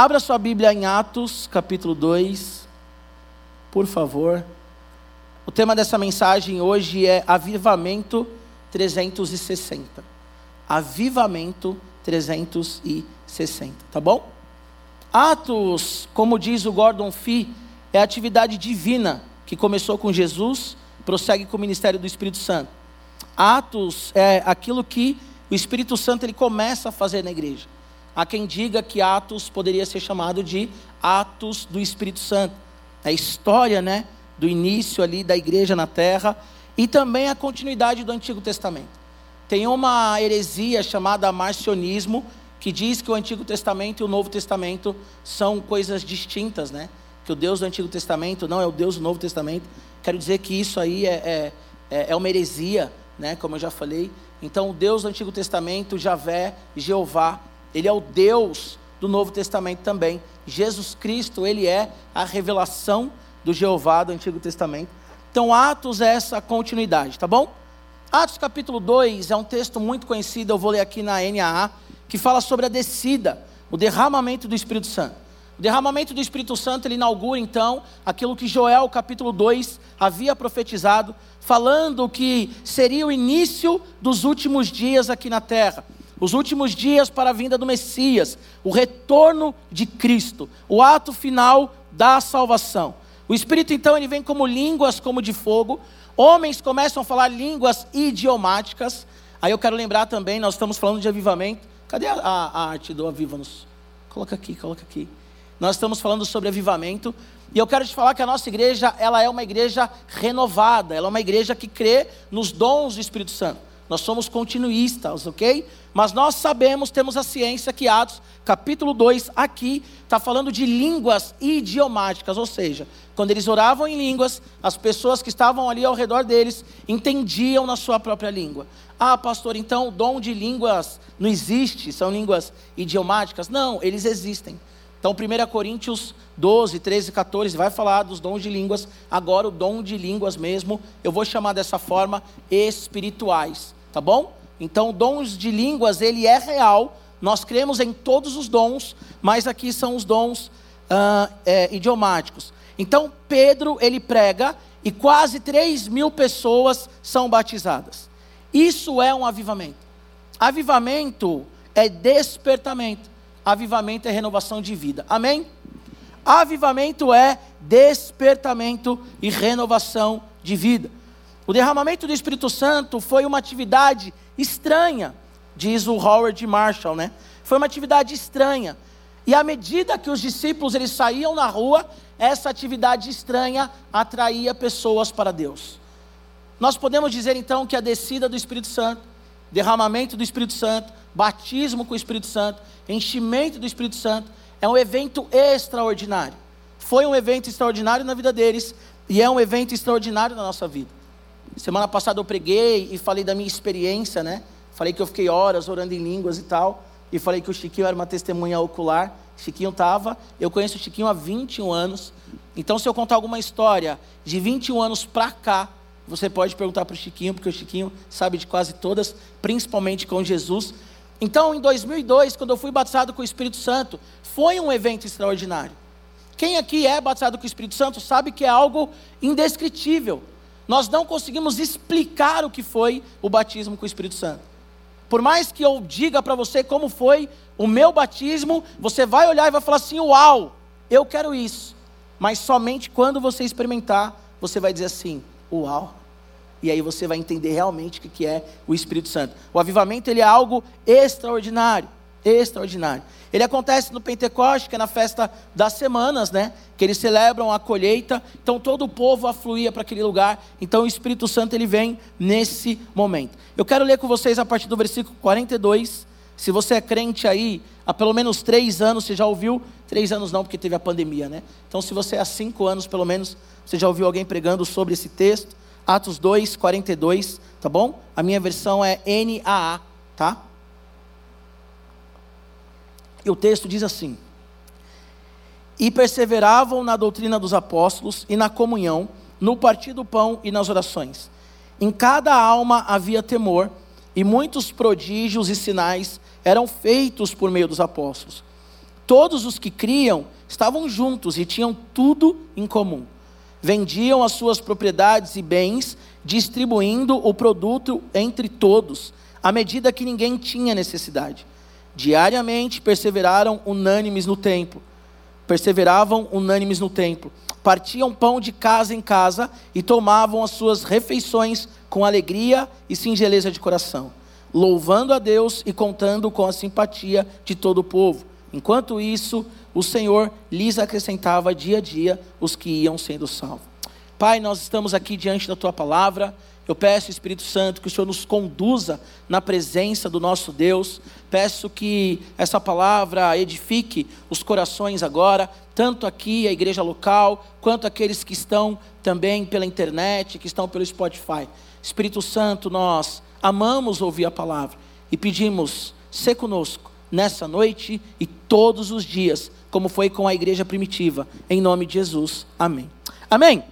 Abra sua Bíblia em Atos, capítulo 2, por favor. O tema dessa mensagem hoje é Avivamento 360. Avivamento 360, tá bom? Atos, como diz o Gordon Fee, é atividade divina que começou com Jesus, prossegue com o ministério do Espírito Santo. Atos é aquilo que o Espírito Santo ele começa a fazer na igreja. Há quem diga que Atos poderia ser chamado de Atos do Espírito Santo. É a história, né, do início ali da igreja na terra e também a continuidade do Antigo Testamento. Tem uma heresia chamada marcionismo que diz que o Antigo Testamento e o Novo Testamento são coisas distintas, né? Que o Deus do Antigo Testamento não é o Deus do Novo Testamento. Quero dizer que isso aí é, é, é uma heresia, né? Como eu já falei. Então, o Deus do Antigo Testamento, Javé, Jeová, ele é o Deus do Novo Testamento também. Jesus Cristo, ele é a revelação do Jeová do Antigo Testamento. Então, Atos é essa continuidade, tá bom? Atos capítulo 2 é um texto muito conhecido, eu vou ler aqui na NAA, que fala sobre a descida, o derramamento do Espírito Santo. O derramamento do Espírito Santo, ele inaugura então aquilo que Joel capítulo 2 havia profetizado, falando que seria o início dos últimos dias aqui na terra. Os últimos dias para a vinda do Messias, o retorno de Cristo, o ato final da salvação. O Espírito então ele vem como línguas como de fogo. Homens começam a falar línguas idiomáticas. Aí eu quero lembrar também, nós estamos falando de avivamento. Cadê a, a, a arte do Aviva-nos? Coloca aqui, coloca aqui. Nós estamos falando sobre avivamento. E eu quero te falar que a nossa igreja, ela é uma igreja renovada, ela é uma igreja que crê nos dons do Espírito Santo. Nós somos continuistas, ok? Mas nós sabemos, temos a ciência que Atos, capítulo 2, aqui, está falando de línguas idiomáticas, ou seja, quando eles oravam em línguas, as pessoas que estavam ali ao redor deles entendiam na sua própria língua. Ah, pastor, então o dom de línguas não existe, são línguas idiomáticas? Não, eles existem. Então, 1 Coríntios 12, 13, 14 vai falar dos dons de línguas. Agora, o dom de línguas mesmo, eu vou chamar dessa forma espirituais, tá bom? Então, dons de línguas, ele é real. Nós cremos em todos os dons, mas aqui são os dons uh, é, idiomáticos. Então, Pedro, ele prega e quase 3 mil pessoas são batizadas. Isso é um avivamento. Avivamento é despertamento. Avivamento é renovação de vida. Amém? Avivamento é despertamento e renovação de vida. O derramamento do Espírito Santo foi uma atividade estranha, diz o Howard Marshall, né? Foi uma atividade estranha. E à medida que os discípulos eles saíam na rua, essa atividade estranha atraía pessoas para Deus. Nós podemos dizer então que a descida do Espírito Santo, derramamento do Espírito Santo, batismo com o Espírito Santo, enchimento do Espírito Santo, é um evento extraordinário. Foi um evento extraordinário na vida deles e é um evento extraordinário na nossa vida. Semana passada eu preguei e falei da minha experiência, né? Falei que eu fiquei horas orando em línguas e tal. E falei que o Chiquinho era uma testemunha ocular. Chiquinho estava. Eu conheço o Chiquinho há 21 anos. Então, se eu contar alguma história de 21 anos para cá, você pode perguntar para o Chiquinho, porque o Chiquinho sabe de quase todas, principalmente com Jesus. Então, em 2002, quando eu fui batizado com o Espírito Santo, foi um evento extraordinário. Quem aqui é batizado com o Espírito Santo sabe que é algo indescritível. Nós não conseguimos explicar o que foi o batismo com o Espírito Santo. Por mais que eu diga para você como foi o meu batismo, você vai olhar e vai falar assim: Uau, eu quero isso. Mas somente quando você experimentar, você vai dizer assim: Uau. E aí você vai entender realmente o que é o Espírito Santo. O avivamento ele é algo extraordinário, extraordinário. Ele acontece no Pentecoste, que é na festa das semanas, né? Que eles celebram a colheita. Então todo o povo afluía para aquele lugar. Então o Espírito Santo ele vem nesse momento. Eu quero ler com vocês a partir do versículo 42. Se você é crente aí há pelo menos três anos, você já ouviu? Três anos não, porque teve a pandemia, né? Então se você é há cinco anos pelo menos, você já ouviu alguém pregando sobre esse texto? Atos 2, 42, tá bom? A minha versão é NAA, tá? E o texto diz assim: E perseveravam na doutrina dos apóstolos e na comunhão, no partir do pão e nas orações. Em cada alma havia temor, e muitos prodígios e sinais eram feitos por meio dos apóstolos. Todos os que criam estavam juntos e tinham tudo em comum. Vendiam as suas propriedades e bens, distribuindo o produto entre todos, à medida que ninguém tinha necessidade. Diariamente perseveraram unânimes no templo. Perseveravam unânimes no templo. Partiam pão de casa em casa e tomavam as suas refeições com alegria e singeleza de coração, louvando a Deus e contando com a simpatia de todo o povo. Enquanto isso, o Senhor lhes acrescentava dia a dia os que iam sendo salvos. Pai, nós estamos aqui diante da tua palavra. Eu peço, Espírito Santo, que o Senhor nos conduza na presença do nosso Deus. Peço que essa palavra edifique os corações agora, tanto aqui, a igreja local, quanto aqueles que estão também pela internet, que estão pelo Spotify. Espírito Santo, nós amamos ouvir a palavra e pedimos, se conosco nessa noite e todos os dias, como foi com a igreja primitiva, em nome de Jesus. Amém. Amém.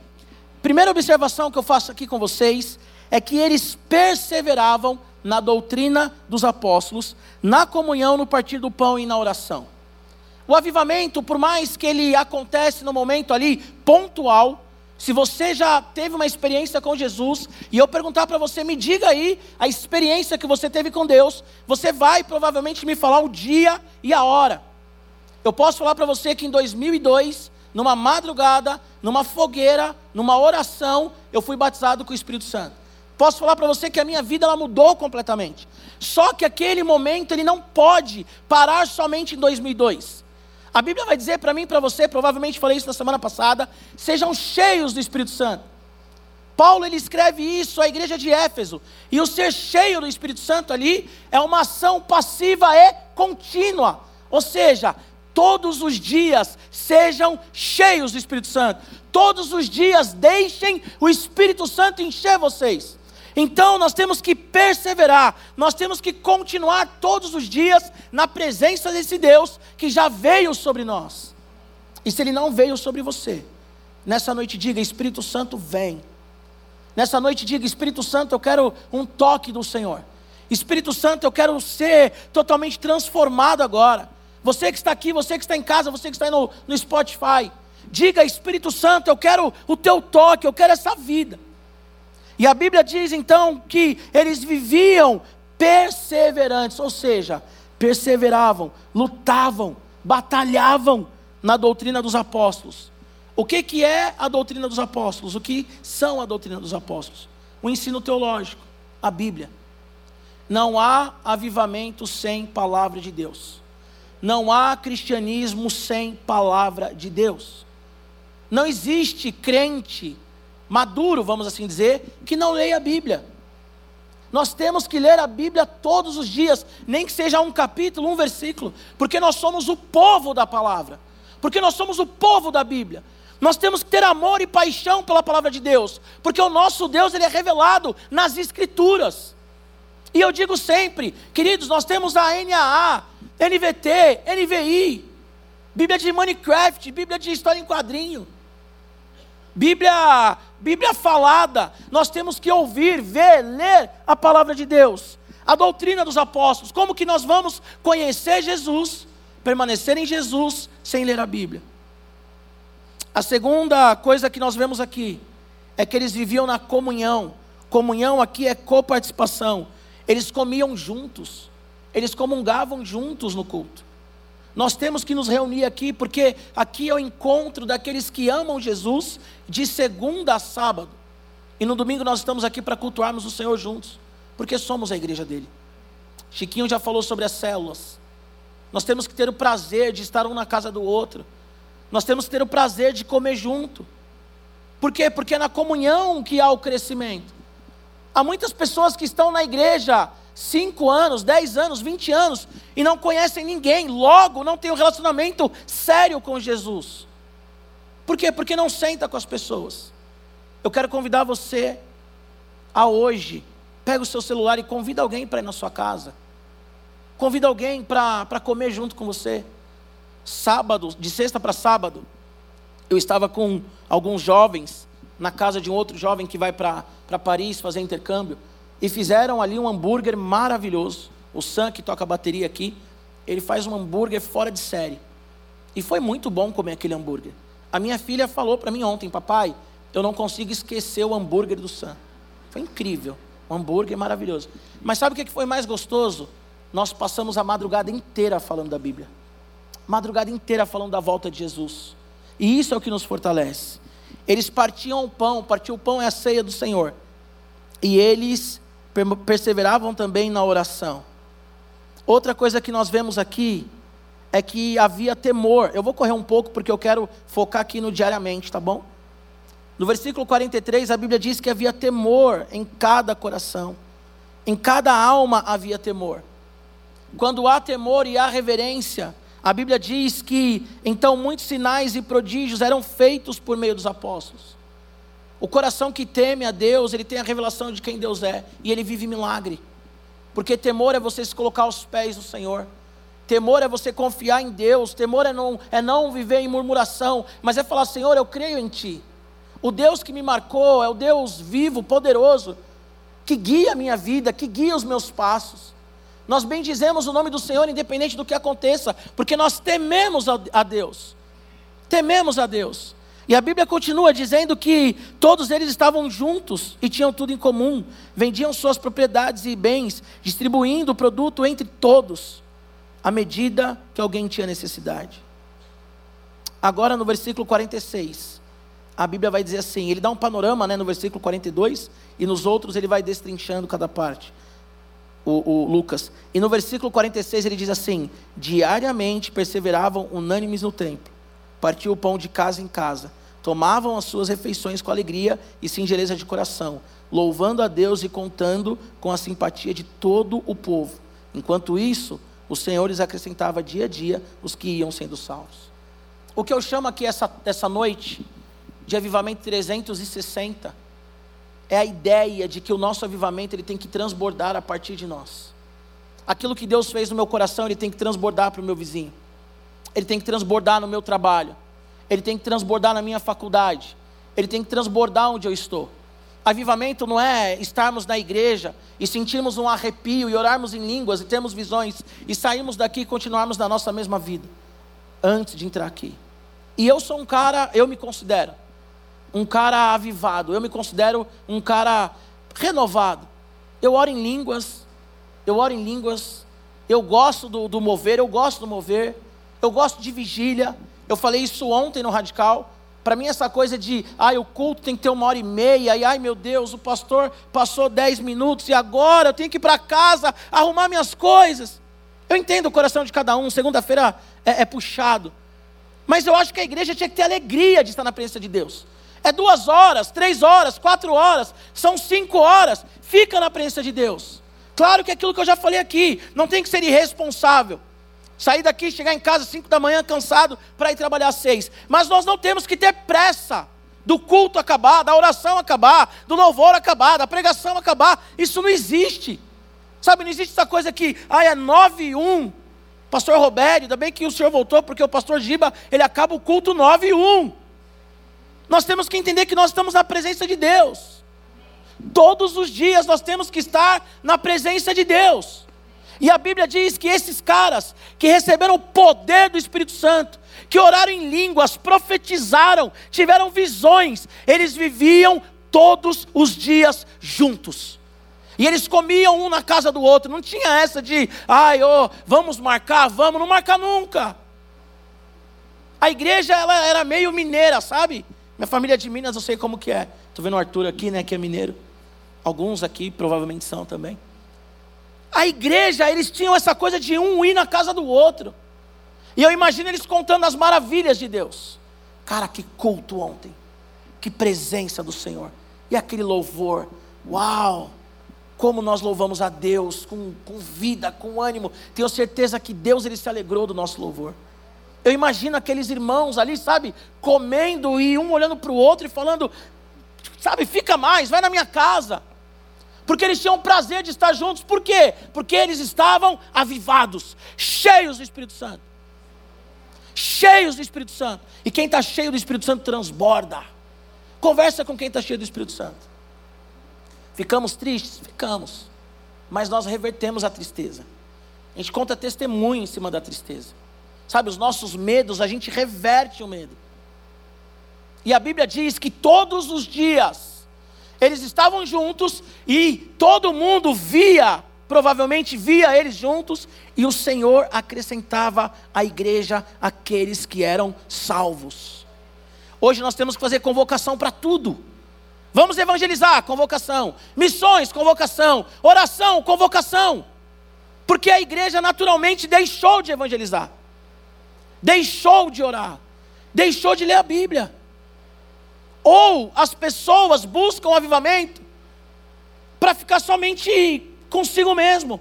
Primeira observação que eu faço aqui com vocês é que eles perseveravam na doutrina dos apóstolos, na comunhão, no partir do pão e na oração. O avivamento, por mais que ele acontece no momento ali pontual, se você já teve uma experiência com Jesus, e eu perguntar para você, me diga aí a experiência que você teve com Deus, você vai provavelmente me falar o dia e a hora. Eu posso falar para você que em 2002, numa madrugada, numa fogueira, numa oração, eu fui batizado com o Espírito Santo. Posso falar para você que a minha vida ela mudou completamente. Só que aquele momento ele não pode parar somente em 2002. A Bíblia vai dizer para mim e para você, provavelmente falei isso na semana passada, sejam cheios do Espírito Santo. Paulo ele escreve isso à igreja de Éfeso. E o ser cheio do Espírito Santo ali é uma ação passiva e contínua. Ou seja, todos os dias sejam cheios do Espírito Santo. Todos os dias deixem o Espírito Santo encher vocês. Então nós temos que perseverar, nós temos que continuar todos os dias na presença desse Deus que já veio sobre nós. E se ele não veio sobre você, nessa noite diga: Espírito Santo, vem. Nessa noite diga: Espírito Santo, eu quero um toque do Senhor. Espírito Santo, eu quero ser totalmente transformado agora. Você que está aqui, você que está em casa, você que está no, no Spotify, diga: Espírito Santo, eu quero o teu toque, eu quero essa vida. E a Bíblia diz então que eles viviam perseverantes, ou seja, perseveravam, lutavam, batalhavam na doutrina dos apóstolos. O que, que é a doutrina dos apóstolos? O que são a doutrina dos apóstolos? O ensino teológico, a Bíblia. Não há avivamento sem palavra de Deus. Não há cristianismo sem palavra de Deus. Não existe crente maduro, vamos assim dizer, que não leia a Bíblia. Nós temos que ler a Bíblia todos os dias, nem que seja um capítulo, um versículo, porque nós somos o povo da palavra, porque nós somos o povo da Bíblia. Nós temos que ter amor e paixão pela palavra de Deus, porque o nosso Deus ele é revelado nas Escrituras. E eu digo sempre, queridos, nós temos a NAA, NVT, NVI, Bíblia de Minecraft, Bíblia de História em Quadrinho. Bíblia, Bíblia falada, nós temos que ouvir, ver, ler a palavra de Deus. A doutrina dos apóstolos, como que nós vamos conhecer Jesus, permanecer em Jesus sem ler a Bíblia? A segunda coisa que nós vemos aqui é que eles viviam na comunhão. Comunhão aqui é coparticipação. Eles comiam juntos. Eles comungavam juntos no culto. Nós temos que nos reunir aqui, porque aqui é o encontro daqueles que amam Jesus de segunda a sábado. E no domingo nós estamos aqui para cultuarmos o Senhor juntos, porque somos a igreja dele. Chiquinho já falou sobre as células. Nós temos que ter o prazer de estar um na casa do outro. Nós temos que ter o prazer de comer junto. Por quê? Porque é na comunhão que há o crescimento. Há muitas pessoas que estão na igreja 5 anos, 10 anos, 20 anos e não conhecem ninguém, logo não tem um relacionamento sério com Jesus. Por quê? Porque não senta com as pessoas. Eu quero convidar você a hoje, pega o seu celular e convida alguém para ir na sua casa. Convida alguém para comer junto com você. Sábado, de sexta para sábado, eu estava com alguns jovens na casa de um outro jovem que vai para Paris fazer intercâmbio. E fizeram ali um hambúrguer maravilhoso. O Sam, que toca a bateria aqui, ele faz um hambúrguer fora de série. E foi muito bom comer aquele hambúrguer. A minha filha falou para mim ontem, papai, eu não consigo esquecer o hambúrguer do Sam. Foi incrível. Um hambúrguer maravilhoso. Mas sabe o que foi mais gostoso? Nós passamos a madrugada inteira falando da Bíblia. Madrugada inteira falando da volta de Jesus. E isso é o que nos fortalece. Eles partiam o pão, partir o pão é a ceia do Senhor. E eles perseveravam também na oração. Outra coisa que nós vemos aqui é que havia temor. Eu vou correr um pouco porque eu quero focar aqui no diariamente, tá bom? No versículo 43, a Bíblia diz que havia temor em cada coração, em cada alma havia temor. Quando há temor e há reverência, a Bíblia diz que então muitos sinais e prodígios eram feitos por meio dos apóstolos. O coração que teme a Deus, ele tem a revelação de quem Deus é e ele vive milagre. Porque temor é você se colocar aos pés do Senhor. Temor é você confiar em Deus, temor é não, é não viver em murmuração, mas é falar: Senhor, eu creio em Ti. O Deus que me marcou é o Deus vivo, poderoso, que guia a minha vida, que guia os meus passos. Nós bendizemos o nome do Senhor, independente do que aconteça, porque nós tememos a Deus. Tememos a Deus. E a Bíblia continua dizendo que todos eles estavam juntos e tinham tudo em comum, vendiam suas propriedades e bens, distribuindo o produto entre todos, à medida que alguém tinha necessidade. Agora no versículo 46, a Bíblia vai dizer assim: ele dá um panorama né, no versículo 42, e nos outros ele vai destrinchando cada parte. O, o, Lucas. E no versículo 46 ele diz assim: Diariamente perseveravam unânimes no templo, partiam o pão de casa em casa, tomavam as suas refeições com alegria e singeleza de coração, louvando a Deus e contando com a simpatia de todo o povo. Enquanto isso, o Senhor lhes acrescentava dia a dia os que iam sendo salvos. O que eu chamo aqui essa, essa noite de avivamento 360 é a ideia de que o nosso avivamento ele tem que transbordar a partir de nós. Aquilo que Deus fez no meu coração, ele tem que transbordar para o meu vizinho. Ele tem que transbordar no meu trabalho. Ele tem que transbordar na minha faculdade. Ele tem que transbordar onde eu estou. Avivamento não é estarmos na igreja e sentirmos um arrepio e orarmos em línguas e termos visões e sairmos daqui e continuarmos na nossa mesma vida antes de entrar aqui. E eu sou um cara, eu me considero um cara avivado, eu me considero um cara renovado. Eu oro em línguas, eu oro em línguas, eu gosto do, do mover, eu gosto do mover, eu gosto de vigília. Eu falei isso ontem no Radical. Para mim, essa coisa de, ai, o culto tem que ter uma hora e meia, e ai, meu Deus, o pastor passou dez minutos, e agora eu tenho que ir para casa arrumar minhas coisas. Eu entendo o coração de cada um, segunda-feira é, é puxado. Mas eu acho que a igreja tinha que ter alegria de estar na presença de Deus. É duas horas, três horas, quatro horas, são cinco horas. Fica na presença de Deus. Claro que é aquilo que eu já falei aqui, não tem que ser irresponsável. Sair daqui, chegar em casa às cinco da manhã cansado para ir trabalhar às seis. Mas nós não temos que ter pressa do culto acabar, da oração acabar, do louvor acabar, da pregação acabar. Isso não existe. Sabe, não existe essa coisa que, ah, é nove e um. Pastor Robério, ainda bem que o senhor voltou, porque o pastor Giba, ele acaba o culto nove e um. Nós temos que entender que nós estamos na presença de Deus. Todos os dias nós temos que estar na presença de Deus. E a Bíblia diz que esses caras que receberam o poder do Espírito Santo, que oraram em línguas, profetizaram, tiveram visões, eles viviam todos os dias juntos. E eles comiam um na casa do outro. Não tinha essa de, ai, oh, vamos marcar, vamos, não marcar nunca. A igreja ela era meio mineira, sabe? Minha família é de Minas, eu sei como que é. Estou vendo o Arthur aqui, né, que é mineiro. Alguns aqui provavelmente são também. A igreja, eles tinham essa coisa de um ir na casa do outro. E eu imagino eles contando as maravilhas de Deus. Cara, que culto ontem. Que presença do Senhor. E aquele louvor. Uau! Como nós louvamos a Deus com, com vida, com ânimo. Tenho certeza que Deus ele se alegrou do nosso louvor. Eu imagino aqueles irmãos ali, sabe, comendo e um olhando para o outro e falando, sabe, fica mais, vai na minha casa. Porque eles tinham prazer de estar juntos. Por quê? Porque eles estavam avivados, cheios do Espírito Santo. Cheios do Espírito Santo. E quem está cheio do Espírito Santo transborda. Conversa com quem está cheio do Espírito Santo. Ficamos tristes? Ficamos. Mas nós revertemos a tristeza. A gente conta testemunho em cima da tristeza. Sabe, os nossos medos, a gente reverte o medo. E a Bíblia diz que todos os dias eles estavam juntos e todo mundo via, provavelmente via eles juntos, e o Senhor acrescentava à igreja aqueles que eram salvos. Hoje nós temos que fazer convocação para tudo. Vamos evangelizar, convocação. Missões, convocação. Oração, convocação. Porque a igreja naturalmente deixou de evangelizar, deixou de orar, deixou de ler a Bíblia. Ou as pessoas buscam avivamento para ficar somente consigo mesmo.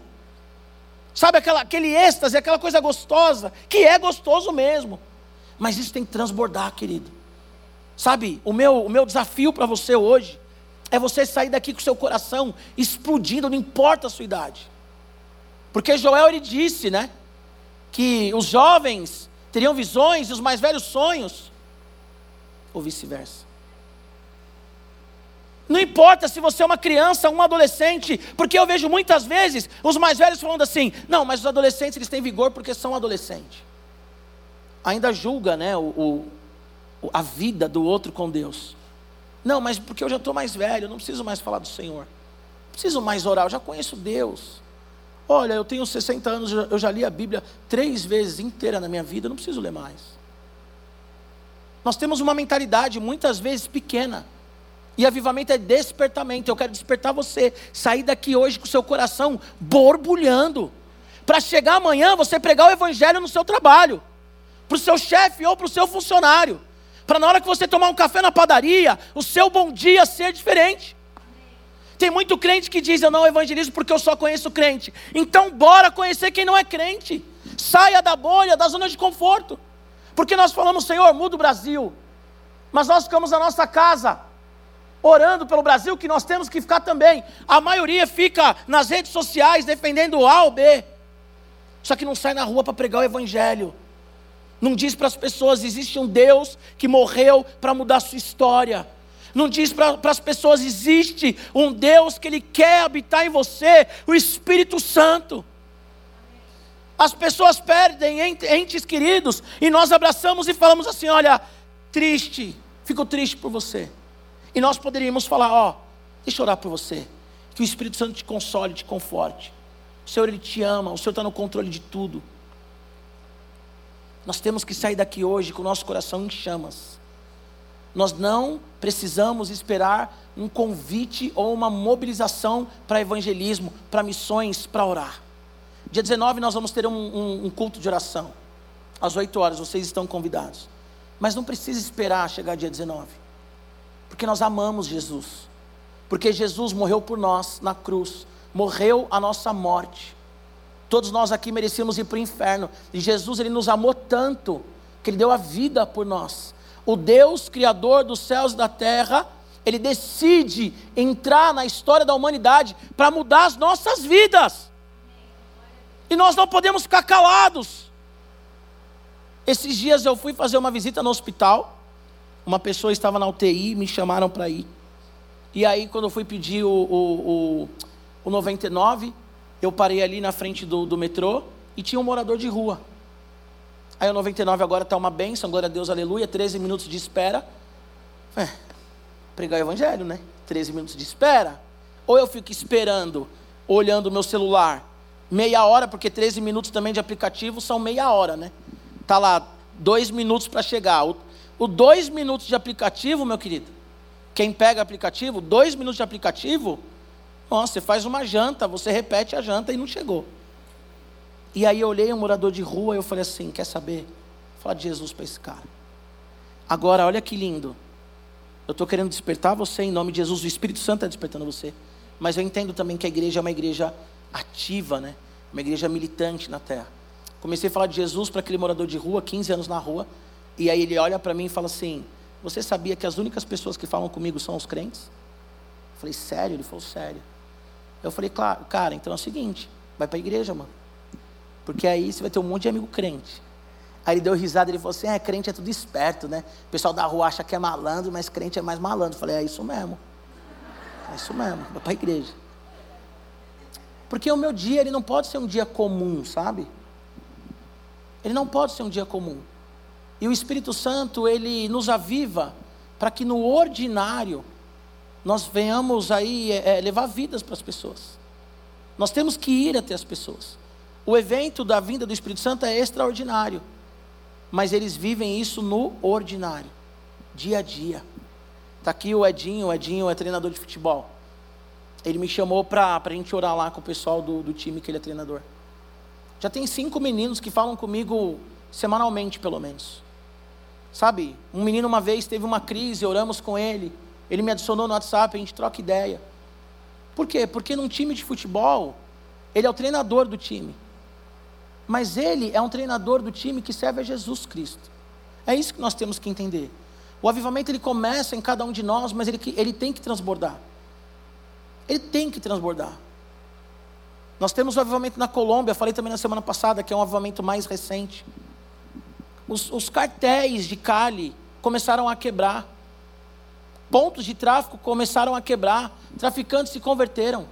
Sabe aquela, aquele êxtase, aquela coisa gostosa, que é gostoso mesmo. Mas isso tem que transbordar, querido. Sabe, o meu, o meu desafio para você hoje é você sair daqui com o seu coração explodindo, não importa a sua idade. Porque Joel ele disse, né, que os jovens teriam visões e os mais velhos sonhos, ou vice-versa. Não importa se você é uma criança, um adolescente, porque eu vejo muitas vezes os mais velhos falando assim: não, mas os adolescentes eles têm vigor porque são adolescentes. Ainda julga, né, o, o a vida do outro com Deus. Não, mas porque eu já estou mais velho, não preciso mais falar do Senhor, não preciso mais orar, eu já conheço Deus. Olha, eu tenho 60 anos, eu já li a Bíblia três vezes inteira na minha vida, não preciso ler mais. Nós temos uma mentalidade muitas vezes pequena. E avivamento é despertamento. Eu quero despertar você. Sair daqui hoje com o seu coração borbulhando. Para chegar amanhã você pregar o evangelho no seu trabalho. Para o seu chefe ou para o seu funcionário. Para na hora que você tomar um café na padaria, o seu bom dia ser diferente. Tem muito crente que diz: Eu não evangelizo porque eu só conheço crente. Então, bora conhecer quem não é crente. Saia da bolha, da zona de conforto. Porque nós falamos, Senhor, muda o Brasil. Mas nós ficamos na nossa casa orando pelo Brasil, que nós temos que ficar também. A maioria fica nas redes sociais defendendo o A ou B, só que não sai na rua para pregar o Evangelho. Não diz para as pessoas: existe um Deus que morreu para mudar a sua história. Não diz para as pessoas: existe um Deus que Ele quer habitar em você, o Espírito Santo. As pessoas perdem entes queridos e nós abraçamos e falamos assim: olha, triste, fico triste por você. E nós poderíamos falar: ó, deixa eu orar por você. Que o Espírito Santo te console, te conforte. O Senhor, Ele te ama, o Senhor está no controle de tudo. Nós temos que sair daqui hoje com o nosso coração em chamas. Nós não precisamos esperar um convite ou uma mobilização para evangelismo, para missões, para orar. Dia 19 nós vamos ter um, um, um culto de oração. Às 8 horas, vocês estão convidados. Mas não precisa esperar chegar dia 19. Porque nós amamos Jesus. Porque Jesus morreu por nós na cruz, morreu a nossa morte. Todos nós aqui merecíamos ir para o inferno. E Jesus, ele nos amou tanto, que ele deu a vida por nós. O Deus, Criador dos céus e da terra, ele decide entrar na história da humanidade para mudar as nossas vidas. E nós não podemos ficar calados. Esses dias eu fui fazer uma visita no hospital uma pessoa estava na UTI, me chamaram para ir. E aí, quando eu fui pedir o, o, o, o 99, eu parei ali na frente do, do metrô e tinha um morador de rua. Aí o 99 agora está uma benção, glória a Deus, aleluia, 13 minutos de espera. É, pregar o evangelho, né? 13 minutos de espera. Ou eu fico esperando, olhando o meu celular, meia hora, porque 13 minutos também de aplicativo são meia hora, né? Tá lá, dois minutos para chegar. O dois minutos de aplicativo, meu querido, quem pega aplicativo, dois minutos de aplicativo, você faz uma janta, você repete a janta e não chegou. E aí eu olhei um morador de rua e eu falei assim: quer saber? Vou falar de Jesus para esse cara. Agora, olha que lindo. Eu estou querendo despertar você em nome de Jesus, o Espírito Santo está despertando você. Mas eu entendo também que a igreja é uma igreja ativa, né? Uma igreja militante na terra. Comecei a falar de Jesus para aquele morador de rua, 15 anos na rua. E aí ele olha para mim e fala assim: Você sabia que as únicas pessoas que falam comigo são os crentes? Eu falei: Sério? Ele falou: Sério. Eu falei: Claro, cara, então é o seguinte: vai para a igreja, mano. Porque aí você vai ter um monte de amigo crente. Aí ele deu risada, ele falou assim: É, crente é tudo esperto, né? O pessoal da rua acha que é malandro, mas crente é mais malandro. Eu falei: É isso mesmo. É isso mesmo, vai para a igreja. Porque o meu dia ele não pode ser um dia comum, sabe? Ele não pode ser um dia comum. E o Espírito Santo, ele nos aviva para que no ordinário nós venhamos aí é, levar vidas para as pessoas. Nós temos que ir até as pessoas. O evento da vinda do Espírito Santo é extraordinário, mas eles vivem isso no ordinário, dia a dia. Está aqui o Edinho, o Edinho é treinador de futebol. Ele me chamou para a gente orar lá com o pessoal do, do time que ele é treinador. Já tem cinco meninos que falam comigo semanalmente, pelo menos. Sabe, um menino uma vez teve uma crise, oramos com ele. Ele me adicionou no WhatsApp, a gente troca ideia. Por quê? Porque num time de futebol, ele é o treinador do time. Mas ele é um treinador do time que serve a Jesus Cristo. É isso que nós temos que entender. O avivamento ele começa em cada um de nós, mas ele, ele tem que transbordar. Ele tem que transbordar. Nós temos o avivamento na Colômbia, falei também na semana passada, que é um avivamento mais recente. Os, os cartéis de Cali começaram a quebrar. Pontos de tráfico começaram a quebrar. Traficantes se converteram.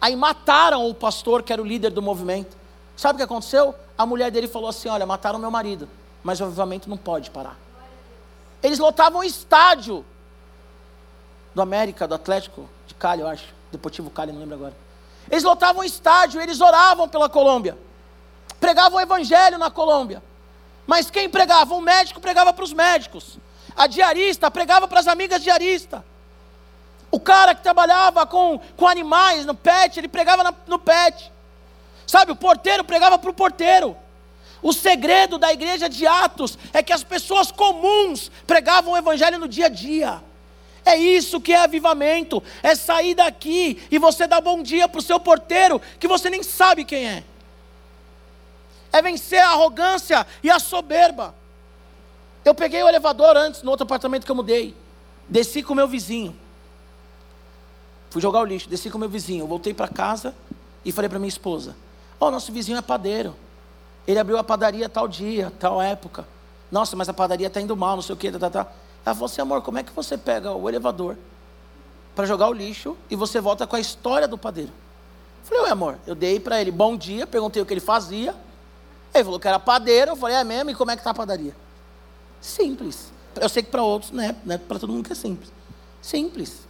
Aí mataram o pastor, que era o líder do movimento. Sabe o que aconteceu? A mulher dele falou assim: Olha, mataram meu marido, mas o avivamento não pode parar. Eles lotavam o estádio do América, do Atlético de Cali, eu acho. Deportivo Cali, não lembro agora. Eles lotavam o estádio, eles oravam pela Colômbia. Pregavam o evangelho na Colômbia. Mas quem pregava? O médico pregava para os médicos. A diarista pregava para as amigas diarista. O cara que trabalhava com, com animais no pet, ele pregava na, no pet. Sabe, o porteiro pregava para o porteiro. O segredo da igreja de Atos é que as pessoas comuns pregavam o evangelho no dia a dia. É isso que é avivamento, é sair daqui e você dar bom dia para o seu porteiro, que você nem sabe quem é. É vencer a arrogância e a soberba. Eu peguei o elevador antes, no outro apartamento que eu mudei. Desci com o meu vizinho. Fui jogar o lixo, desci com o meu vizinho. Voltei para casa e falei para minha esposa: Ó, oh, nosso vizinho é padeiro. Ele abriu a padaria tal dia, tal época. Nossa, mas a padaria está indo mal, não sei o que, tá, tá, tá. Ela falou assim, amor, como é que você pega o elevador para jogar o lixo e você volta com a história do padeiro? Eu falei, ué, amor, eu dei para ele bom dia, perguntei o que ele fazia. Ele falou que era padeiro, eu falei, é mesmo, e como é que está a padaria? Simples. Eu sei que para outros, né, né para todo mundo que é simples. Simples.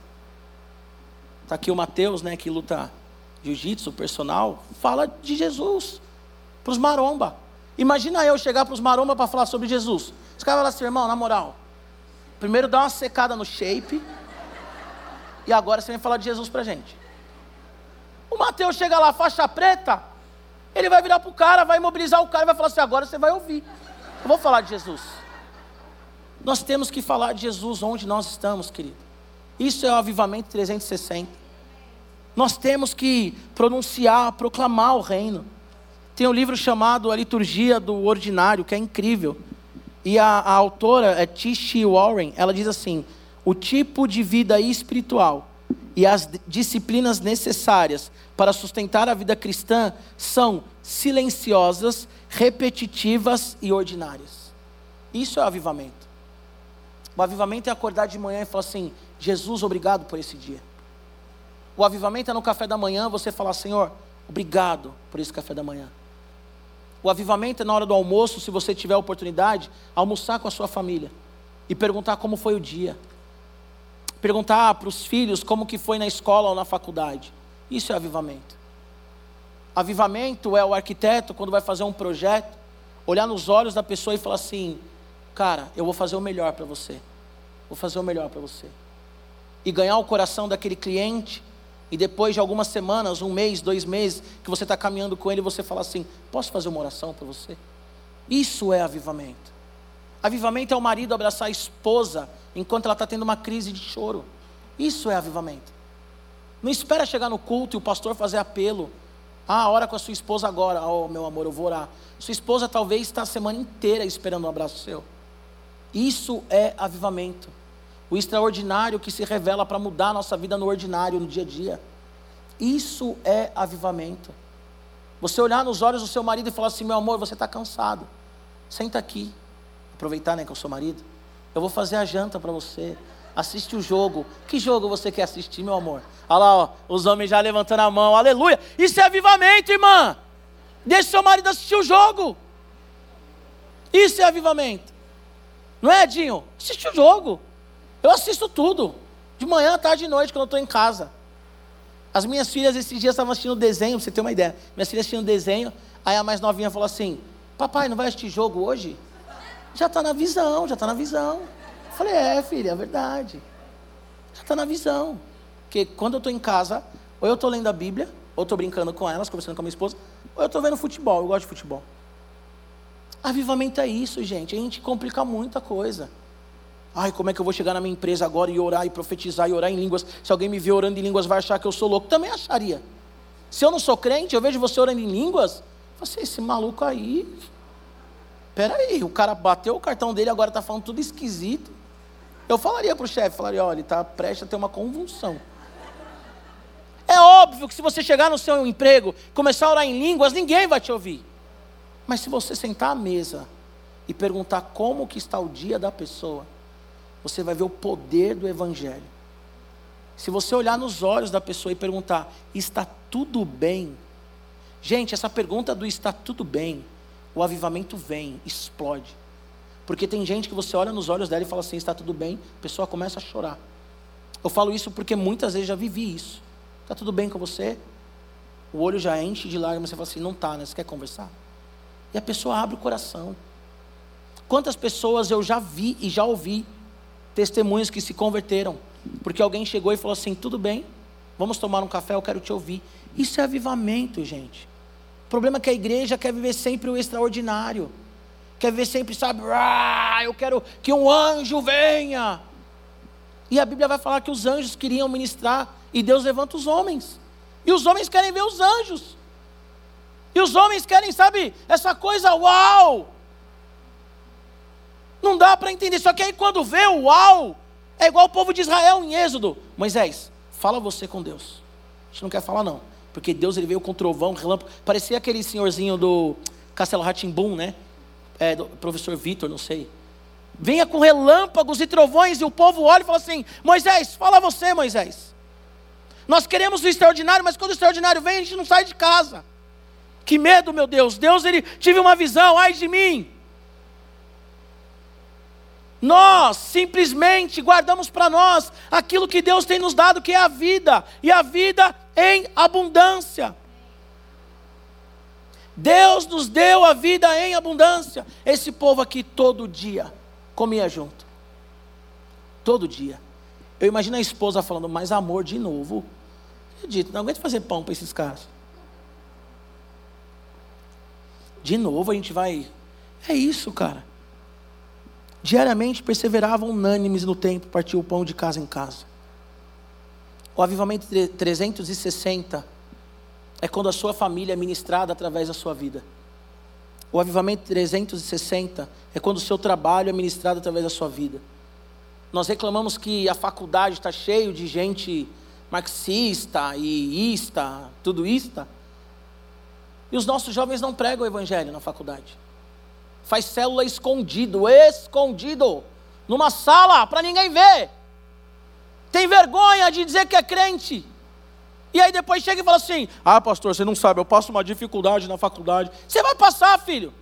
Está aqui o Mateus, né, que luta jiu-jitsu, personal, fala de Jesus para os maromba. Imagina eu chegar para os maromba para falar sobre Jesus. Os caras falam assim, irmão, na moral, Primeiro dá uma secada no shape. E agora você vem falar de Jesus pra gente. O Mateus chega lá, faixa preta. Ele vai virar pro cara, vai imobilizar o cara e vai falar assim: agora você vai ouvir. Eu vou falar de Jesus. Nós temos que falar de Jesus onde nós estamos, querido. Isso é o avivamento 360. Nós temos que pronunciar, proclamar o reino. Tem um livro chamado A Liturgia do Ordinário, que é incrível. E a, a autora é Tishi Warren, ela diz assim: o tipo de vida espiritual e as disciplinas necessárias para sustentar a vida cristã são silenciosas, repetitivas e ordinárias. Isso é o avivamento. O avivamento é acordar de manhã e falar assim: Jesus, obrigado por esse dia. O avivamento é no café da manhã você falar: Senhor, obrigado por esse café da manhã. O avivamento é na hora do almoço, se você tiver a oportunidade, almoçar com a sua família e perguntar como foi o dia. Perguntar para os filhos como que foi na escola ou na faculdade. Isso é avivamento. Avivamento é o arquiteto quando vai fazer um projeto, olhar nos olhos da pessoa e falar assim: "Cara, eu vou fazer o melhor para você. Vou fazer o melhor para você." E ganhar o coração daquele cliente e depois de algumas semanas, um mês, dois meses, que você está caminhando com ele, você fala assim: Posso fazer uma oração para você? Isso é avivamento. Avivamento é o marido abraçar a esposa enquanto ela está tendo uma crise de choro. Isso é avivamento. Não espera chegar no culto e o pastor fazer apelo. Ah, ora com a sua esposa agora. Oh, meu amor, eu vou orar. Sua esposa talvez está a semana inteira esperando um abraço seu. Isso é avivamento o extraordinário que se revela para mudar a nossa vida no ordinário, no dia a dia. Isso é avivamento. Você olhar nos olhos do seu marido e falar assim: meu amor, você está cansado. Senta aqui. Aproveitar né, que eu sou marido. Eu vou fazer a janta para você. Assiste o jogo. Que jogo você quer assistir, meu amor? Olha lá, ó, os homens já levantando a mão. Aleluia. Isso é avivamento, irmã. Deixe seu marido assistir o jogo. Isso é avivamento. Não é, Edinho? Assiste o jogo. Eu assisto tudo. De manhã, tarde e noite, quando eu estou em casa. As minhas filhas esses dias estavam assistindo desenho, pra você ter uma ideia. Minhas filhas assistindo desenho, aí a mais novinha falou assim: Papai, não vai assistir jogo hoje? Já está na visão, já está na visão. Eu falei, é, filha, é verdade. Já está na visão. Porque quando eu estou em casa, ou eu estou lendo a Bíblia, ou estou brincando com elas, conversando com a minha esposa, ou eu estou vendo futebol, eu gosto de futebol. Avivamento é isso, gente. A gente complica muita coisa. Ai, como é que eu vou chegar na minha empresa agora e orar e profetizar e orar em línguas? Se alguém me vê orando em línguas, vai achar que eu sou louco. Também acharia. Se eu não sou crente, eu vejo você orando em línguas. Você, esse maluco aí. Peraí, o cara bateu o cartão dele, agora está falando tudo esquisito. Eu falaria para o chefe, falaria, olha, ele está prestes a ter uma convulsão. É óbvio que se você chegar no seu emprego, começar a orar em línguas, ninguém vai te ouvir. Mas se você sentar à mesa e perguntar como que está o dia da pessoa, você vai ver o poder do evangelho. Se você olhar nos olhos da pessoa e perguntar: "Está tudo bem?" Gente, essa pergunta do está tudo bem, o avivamento vem, explode. Porque tem gente que você olha nos olhos dela e fala assim: "Está tudo bem?" A pessoa começa a chorar. Eu falo isso porque muitas vezes já vivi isso. Está tudo bem com você? O olho já enche de lágrimas, você fala assim: "Não está, né? Você quer conversar?" E a pessoa abre o coração. Quantas pessoas eu já vi e já ouvi testemunhos que se converteram, porque alguém chegou e falou assim: tudo bem, vamos tomar um café, eu quero te ouvir. Isso é avivamento, gente. O problema é que a igreja quer viver sempre o extraordinário, quer viver sempre, sabe, ah, eu quero que um anjo venha. E a Bíblia vai falar que os anjos queriam ministrar e Deus levanta os homens, e os homens querem ver os anjos. E os homens querem, sabe, essa coisa uau. Não dá para entender. Só que aí quando vê o uau, é igual o povo de Israel em Êxodo. Moisés, fala você com Deus. A gente não quer falar não. Porque Deus ele veio com trovão, relâmpago. Parecia aquele senhorzinho do Castelo Ratimbum, né? É, do professor Vitor, não sei. Venha com relâmpagos e trovões, e o povo olha e fala assim: Moisés, fala você, Moisés. Nós queremos o extraordinário, mas quando o extraordinário vem, a gente não sai de casa. Que medo, meu Deus. Deus, ele tive uma visão, ai de mim. Nós simplesmente guardamos para nós aquilo que Deus tem nos dado, que é a vida, e a vida em abundância. Deus nos deu a vida em abundância. Esse povo aqui todo dia comia junto. Todo dia. Eu imagino a esposa falando, mas amor de novo. Acredito, não aguento fazer pão para esses caras. De novo a gente vai. É isso, cara. Diariamente perseveravam unânimes no tempo, partiu o pão de casa em casa. O avivamento 360 é quando a sua família é ministrada através da sua vida. O avivamento 360 é quando o seu trabalho é ministrado através da sua vida. Nós reclamamos que a faculdade está cheio de gente marxista e ista, tudo ista. E os nossos jovens não pregam o evangelho na faculdade. Faz célula escondido, escondido, numa sala para ninguém ver. Tem vergonha de dizer que é crente. E aí depois chega e fala assim: Ah, pastor, você não sabe, eu passo uma dificuldade na faculdade. Você vai passar, filho.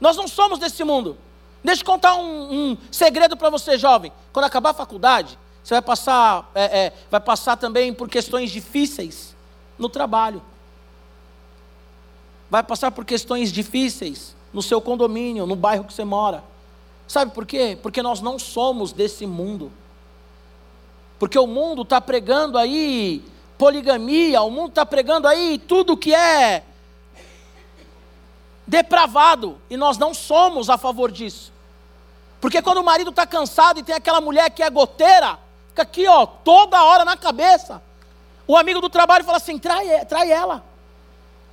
Nós não somos desse mundo. Deixa eu contar um, um segredo para você, jovem. Quando acabar a faculdade, você vai passar, é, é, vai passar também por questões difíceis no trabalho vai passar por questões difíceis no seu condomínio, no bairro que você mora. Sabe por quê? Porque nós não somos desse mundo. Porque o mundo está pregando aí poligamia, o mundo está pregando aí tudo que é depravado, e nós não somos a favor disso. Porque quando o marido está cansado e tem aquela mulher que é goteira, fica aqui, ó, toda hora na cabeça. O amigo do trabalho fala assim: trai, trai ela.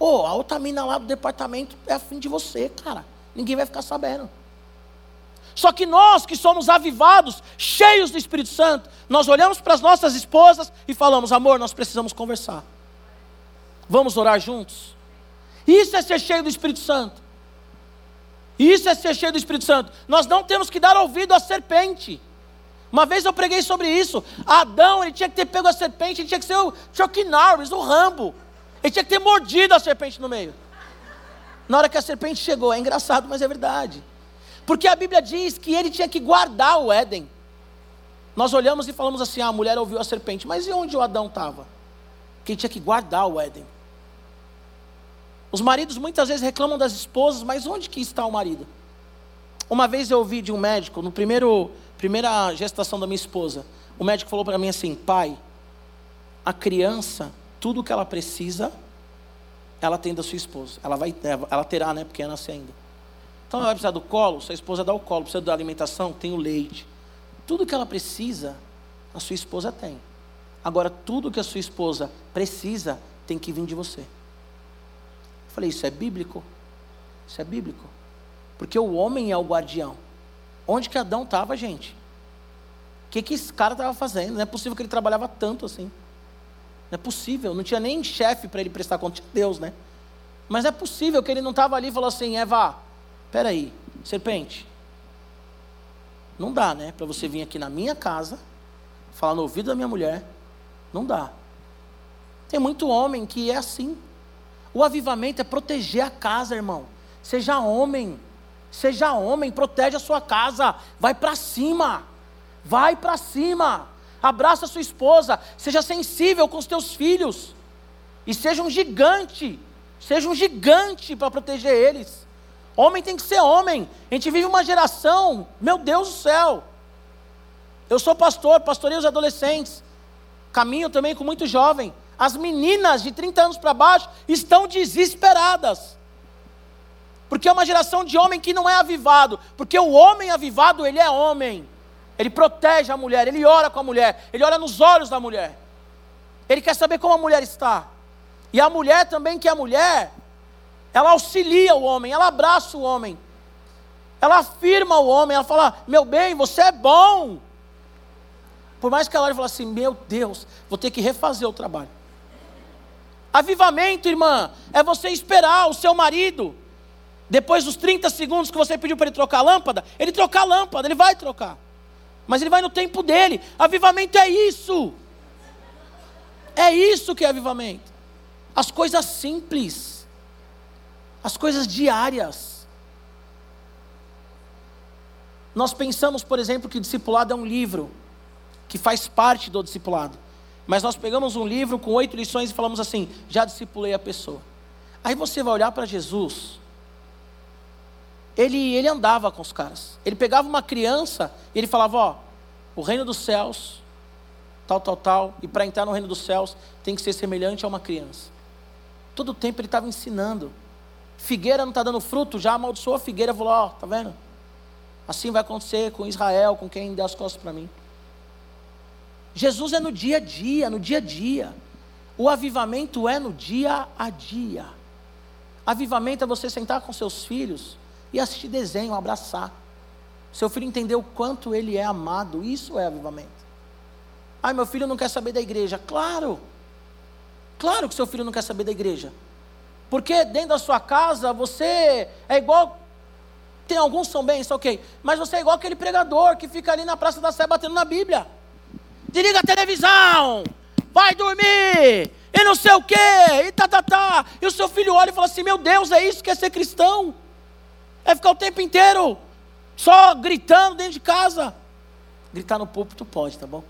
Ô, oh, a outra mina lá do departamento é afim de você, cara. Ninguém vai ficar sabendo. Só que nós que somos avivados, cheios do Espírito Santo, nós olhamos para as nossas esposas e falamos: amor, nós precisamos conversar. Vamos orar juntos? Isso é ser cheio do Espírito Santo. Isso é ser cheio do Espírito Santo. Nós não temos que dar ouvido à serpente. Uma vez eu preguei sobre isso. Adão, ele tinha que ter pego a serpente, ele tinha que ser o Chuck Norris, o Rambo. Ele tinha que ter mordido a serpente no meio. Na hora que a serpente chegou, é engraçado, mas é verdade. Porque a Bíblia diz que ele tinha que guardar o Éden. Nós olhamos e falamos assim: ah, a mulher ouviu a serpente, mas e onde o Adão estava? Que ele tinha que guardar o Éden. Os maridos muitas vezes reclamam das esposas, mas onde que está o marido? Uma vez eu ouvi de um médico, no primeiro primeira gestação da minha esposa, o médico falou para mim assim: pai, a criança, tudo que ela precisa, ela tem da sua esposa. Ela vai, ela terá, né? Porque é nascer ainda. Então ela vai precisar do colo, sua esposa dá o colo, precisa da alimentação, tem o leite. Tudo que ela precisa, a sua esposa tem. Agora, tudo que a sua esposa precisa, tem que vir de você. Eu falei, isso é bíblico? Isso é bíblico. Porque o homem é o guardião. Onde que Adão estava, gente? O que, que esse cara estava fazendo? Não é possível que ele trabalhava tanto assim. Não é possível. Não tinha nem chefe para ele prestar conta de Deus, né? Mas é possível que ele não estava ali e falou assim: Eva, peraí, serpente. Não dá, né? Para você vir aqui na minha casa, falar no ouvido da minha mulher. Não dá. Tem muito homem que é assim. O avivamento é proteger a casa, irmão. Seja homem. Seja homem, protege a sua casa. Vai para cima. Vai para cima. Abraça sua esposa. Seja sensível com os teus filhos. E seja um gigante. Seja um gigante para proteger eles. Homem tem que ser homem. A gente vive uma geração, meu Deus do céu. Eu sou pastor, pastorei os adolescentes. Caminho também com muito jovem. As meninas de 30 anos para baixo estão desesperadas. Porque é uma geração de homem que não é avivado. Porque o homem avivado, ele é homem. Ele protege a mulher, ele ora com a mulher, ele olha nos olhos da mulher. Ele quer saber como a mulher está. E a mulher também, que é a mulher, ela auxilia o homem, ela abraça o homem. Ela afirma o homem, ela fala: Meu bem, você é bom. Por mais que ela olhe e fale assim: Meu Deus, vou ter que refazer o trabalho. Avivamento, irmã, é você esperar o seu marido. Depois dos 30 segundos que você pediu para ele trocar a lâmpada, ele trocar a lâmpada, ele vai trocar mas ele vai no tempo dele. Avivamento é isso. É isso que é avivamento. As coisas simples, as coisas diárias. Nós pensamos, por exemplo, que discipulado é um livro que faz parte do discipulado. Mas nós pegamos um livro com oito lições e falamos assim: já discipulei a pessoa. Aí você vai olhar para Jesus ele, ele andava com os caras. Ele pegava uma criança e ele falava: Ó, o reino dos céus, tal, tal, tal, e para entrar no reino dos céus tem que ser semelhante a uma criança. Todo o tempo ele estava ensinando. Figueira não está dando fruto, já amaldiçoou a figueira, falou: Ó, tá vendo? Assim vai acontecer com Israel, com quem der as costas para mim. Jesus é no dia a dia, no dia a dia. O avivamento é no dia a dia. Avivamento é você sentar com seus filhos e assistir desenho, abraçar. Seu filho entender o quanto ele é amado, isso é avivamento. Ai, meu filho não quer saber da igreja. Claro, claro que seu filho não quer saber da igreja. Porque dentro da sua casa você é igual. Tem alguns são bem, isso ok. Mas você é igual aquele pregador que fica ali na Praça da Sé batendo na Bíblia. Desliga a televisão, vai dormir, e não sei o quê, e tá, tá, tá. E o seu filho olha e fala assim: Meu Deus, é isso que é ser cristão? É ficar o tempo inteiro só gritando dentro de casa. Gritar no púlpito pode, tá bom?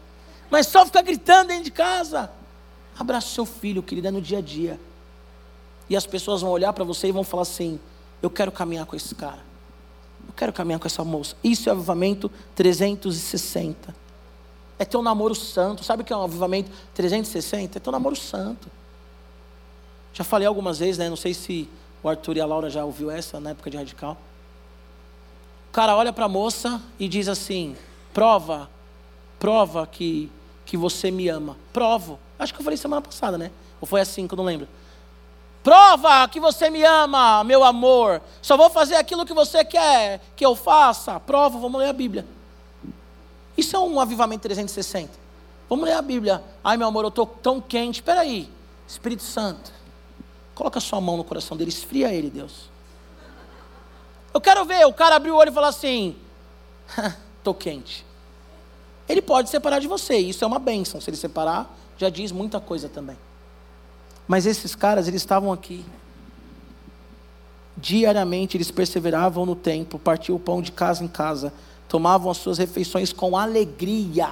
Mas só ficar gritando dentro de casa. Abraça seu filho, querido, é no dia a dia. E as pessoas vão olhar para você e vão falar assim: Eu quero caminhar com esse cara. Eu quero caminhar com essa moça. Isso é avivamento 360. É teu namoro santo. Sabe o que é um avivamento 360? É teu namoro santo. Já falei algumas vezes, né? Não sei se o Arthur e a Laura já ouviu essa na época de radical. O cara olha para a moça e diz assim: prova, prova que, que você me ama. Provo. Acho que eu falei semana passada, né? Ou foi assim que eu não lembro. Prova que você me ama, meu amor. Só vou fazer aquilo que você quer que eu faça. Prova, vamos ler a Bíblia. Isso é um avivamento 360. Vamos ler a Bíblia. Ai, meu amor, eu estou tão quente. Espera aí. Espírito Santo. Coloca sua mão no coração dele, esfria ele, Deus. Eu quero ver, o cara abrir o olho e falar assim: estou quente. Ele pode separar de você, isso é uma bênção. Se ele separar, já diz muita coisa também. Mas esses caras, eles estavam aqui. Diariamente eles perseveravam no templo, partiam o pão de casa em casa, tomavam as suas refeições com alegria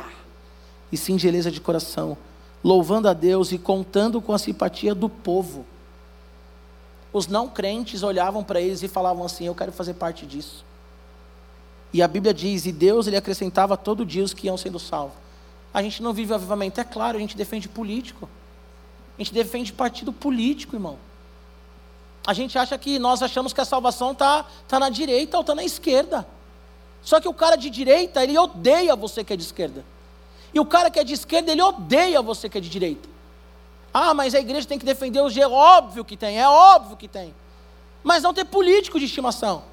e singeleza de coração, louvando a Deus e contando com a simpatia do povo. Os não crentes olhavam para eles e falavam assim: Eu quero fazer parte disso. E a Bíblia diz: E Deus ele acrescentava todo dia os que iam sendo salvos. A gente não vive o avivamento, é claro, a gente defende político. A gente defende partido político, irmão. A gente acha que nós achamos que a salvação está tá na direita ou está na esquerda. Só que o cara de direita, ele odeia você que é de esquerda. E o cara que é de esquerda, ele odeia você que é de direita. Ah, mas a igreja tem que defender o G. Óbvio que tem, é óbvio que tem. Mas não tem político de estimação.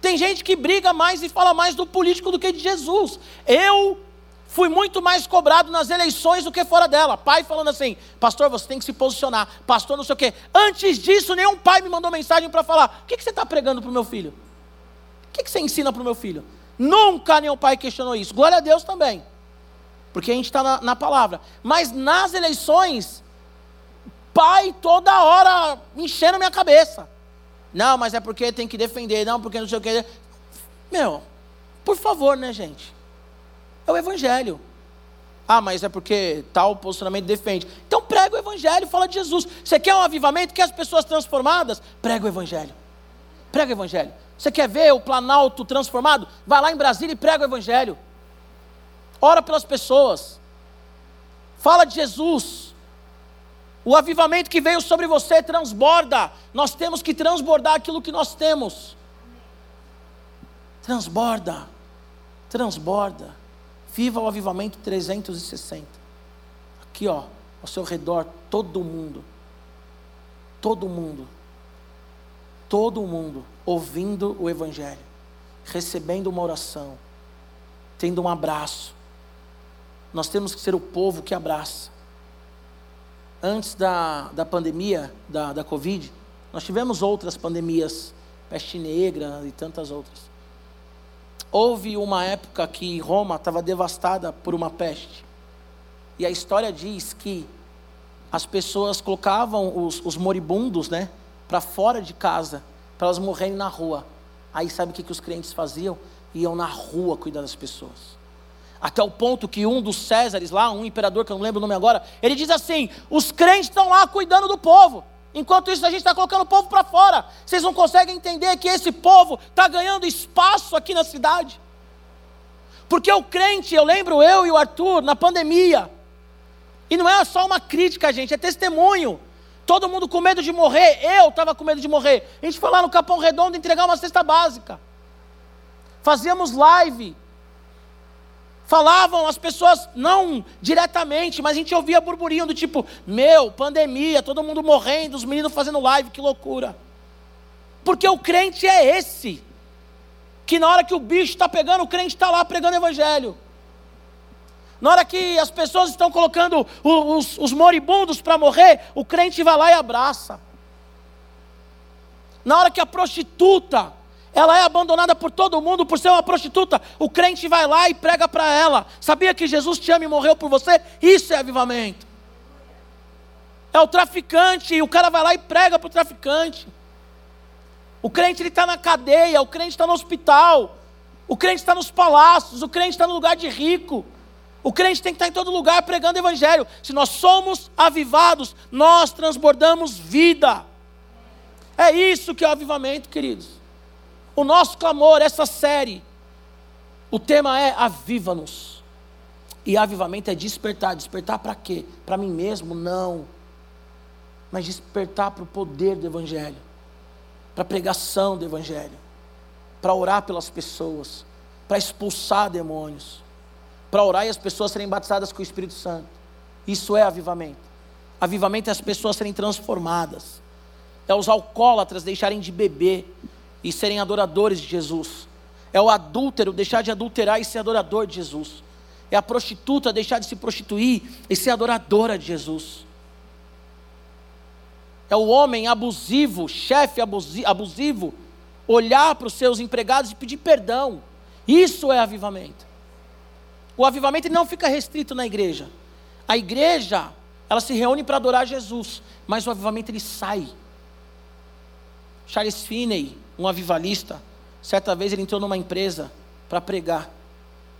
Tem gente que briga mais e fala mais do político do que de Jesus. Eu fui muito mais cobrado nas eleições do que fora dela. Pai falando assim: Pastor, você tem que se posicionar. Pastor, não sei o quê. Antes disso, nenhum pai me mandou mensagem para falar: O que, que você está pregando para o meu filho? O que, que você ensina para o meu filho? Nunca nenhum pai questionou isso. Glória a Deus também. Porque a gente está na, na palavra. Mas nas eleições, pai toda hora enchendo minha cabeça. Não, mas é porque tem que defender, não, porque não sei o que. Meu, por favor, né, gente? É o evangelho. Ah, mas é porque tal posicionamento defende. Então prega o evangelho, fala de Jesus. Você quer um avivamento? Quer as pessoas transformadas? Prega o evangelho. Prega o evangelho. Você quer ver o Planalto transformado? Vai lá em Brasília e prega o evangelho. Ora pelas pessoas. Fala de Jesus. O avivamento que veio sobre você transborda. Nós temos que transbordar aquilo que nós temos. Transborda. Transborda. Viva o avivamento 360. Aqui, ó, ao seu redor, todo mundo. Todo mundo. Todo mundo ouvindo o Evangelho, recebendo uma oração, tendo um abraço. Nós temos que ser o povo que abraça antes da, da pandemia, da, da Covid, nós tivemos outras pandemias, peste negra e tantas outras. Houve uma época que Roma estava devastada por uma peste. E a história diz que as pessoas colocavam os, os moribundos né, para fora de casa, para elas morrerem na rua. Aí sabe o que, que os crentes faziam? Iam na rua cuidar das pessoas. Até o ponto que um dos Césares lá, um imperador que eu não lembro o nome agora, ele diz assim: os crentes estão lá cuidando do povo. Enquanto isso, a gente está colocando o povo para fora. Vocês não conseguem entender que esse povo está ganhando espaço aqui na cidade. Porque o crente, eu lembro eu e o Arthur, na pandemia, e não é só uma crítica, gente, é testemunho. Todo mundo com medo de morrer, eu estava com medo de morrer. A gente foi lá no Capão Redondo entregar uma cesta básica. Fazíamos live Falavam as pessoas, não diretamente, mas a gente ouvia burburinho do tipo: Meu, pandemia, todo mundo morrendo, os meninos fazendo live, que loucura. Porque o crente é esse, que na hora que o bicho está pegando, o crente está lá pregando evangelho. Na hora que as pessoas estão colocando os, os moribundos para morrer, o crente vai lá e abraça. Na hora que a prostituta ela é abandonada por todo mundo por ser uma prostituta. O crente vai lá e prega para ela. Sabia que Jesus te ama e morreu por você? Isso é avivamento. É o traficante, e o cara vai lá e prega para o traficante. O crente está na cadeia, o crente está no hospital, o crente está nos palácios, o crente está no lugar de rico. O crente tem que estar em todo lugar pregando o evangelho. Se nós somos avivados, nós transbordamos vida. É isso que é o avivamento, queridos. O nosso clamor, essa série, o tema é aviva-nos. E avivamento é despertar. Despertar para quê? Para mim mesmo? Não. Mas despertar para o poder do Evangelho, para a pregação do Evangelho, para orar pelas pessoas, para expulsar demônios, para orar e as pessoas serem batizadas com o Espírito Santo. Isso é avivamento. Avivamento é as pessoas serem transformadas, é os alcoólatras deixarem de beber, e serem adoradores de Jesus. É o adúltero deixar de adulterar e ser adorador de Jesus. É a prostituta deixar de se prostituir e ser adoradora de Jesus. É o homem abusivo, chefe abusivo, olhar para os seus empregados e pedir perdão. Isso é avivamento. O avivamento não fica restrito na igreja. A igreja, ela se reúne para adorar Jesus, mas o avivamento ele sai Charles Finney, um avivalista, certa vez ele entrou numa empresa para pregar.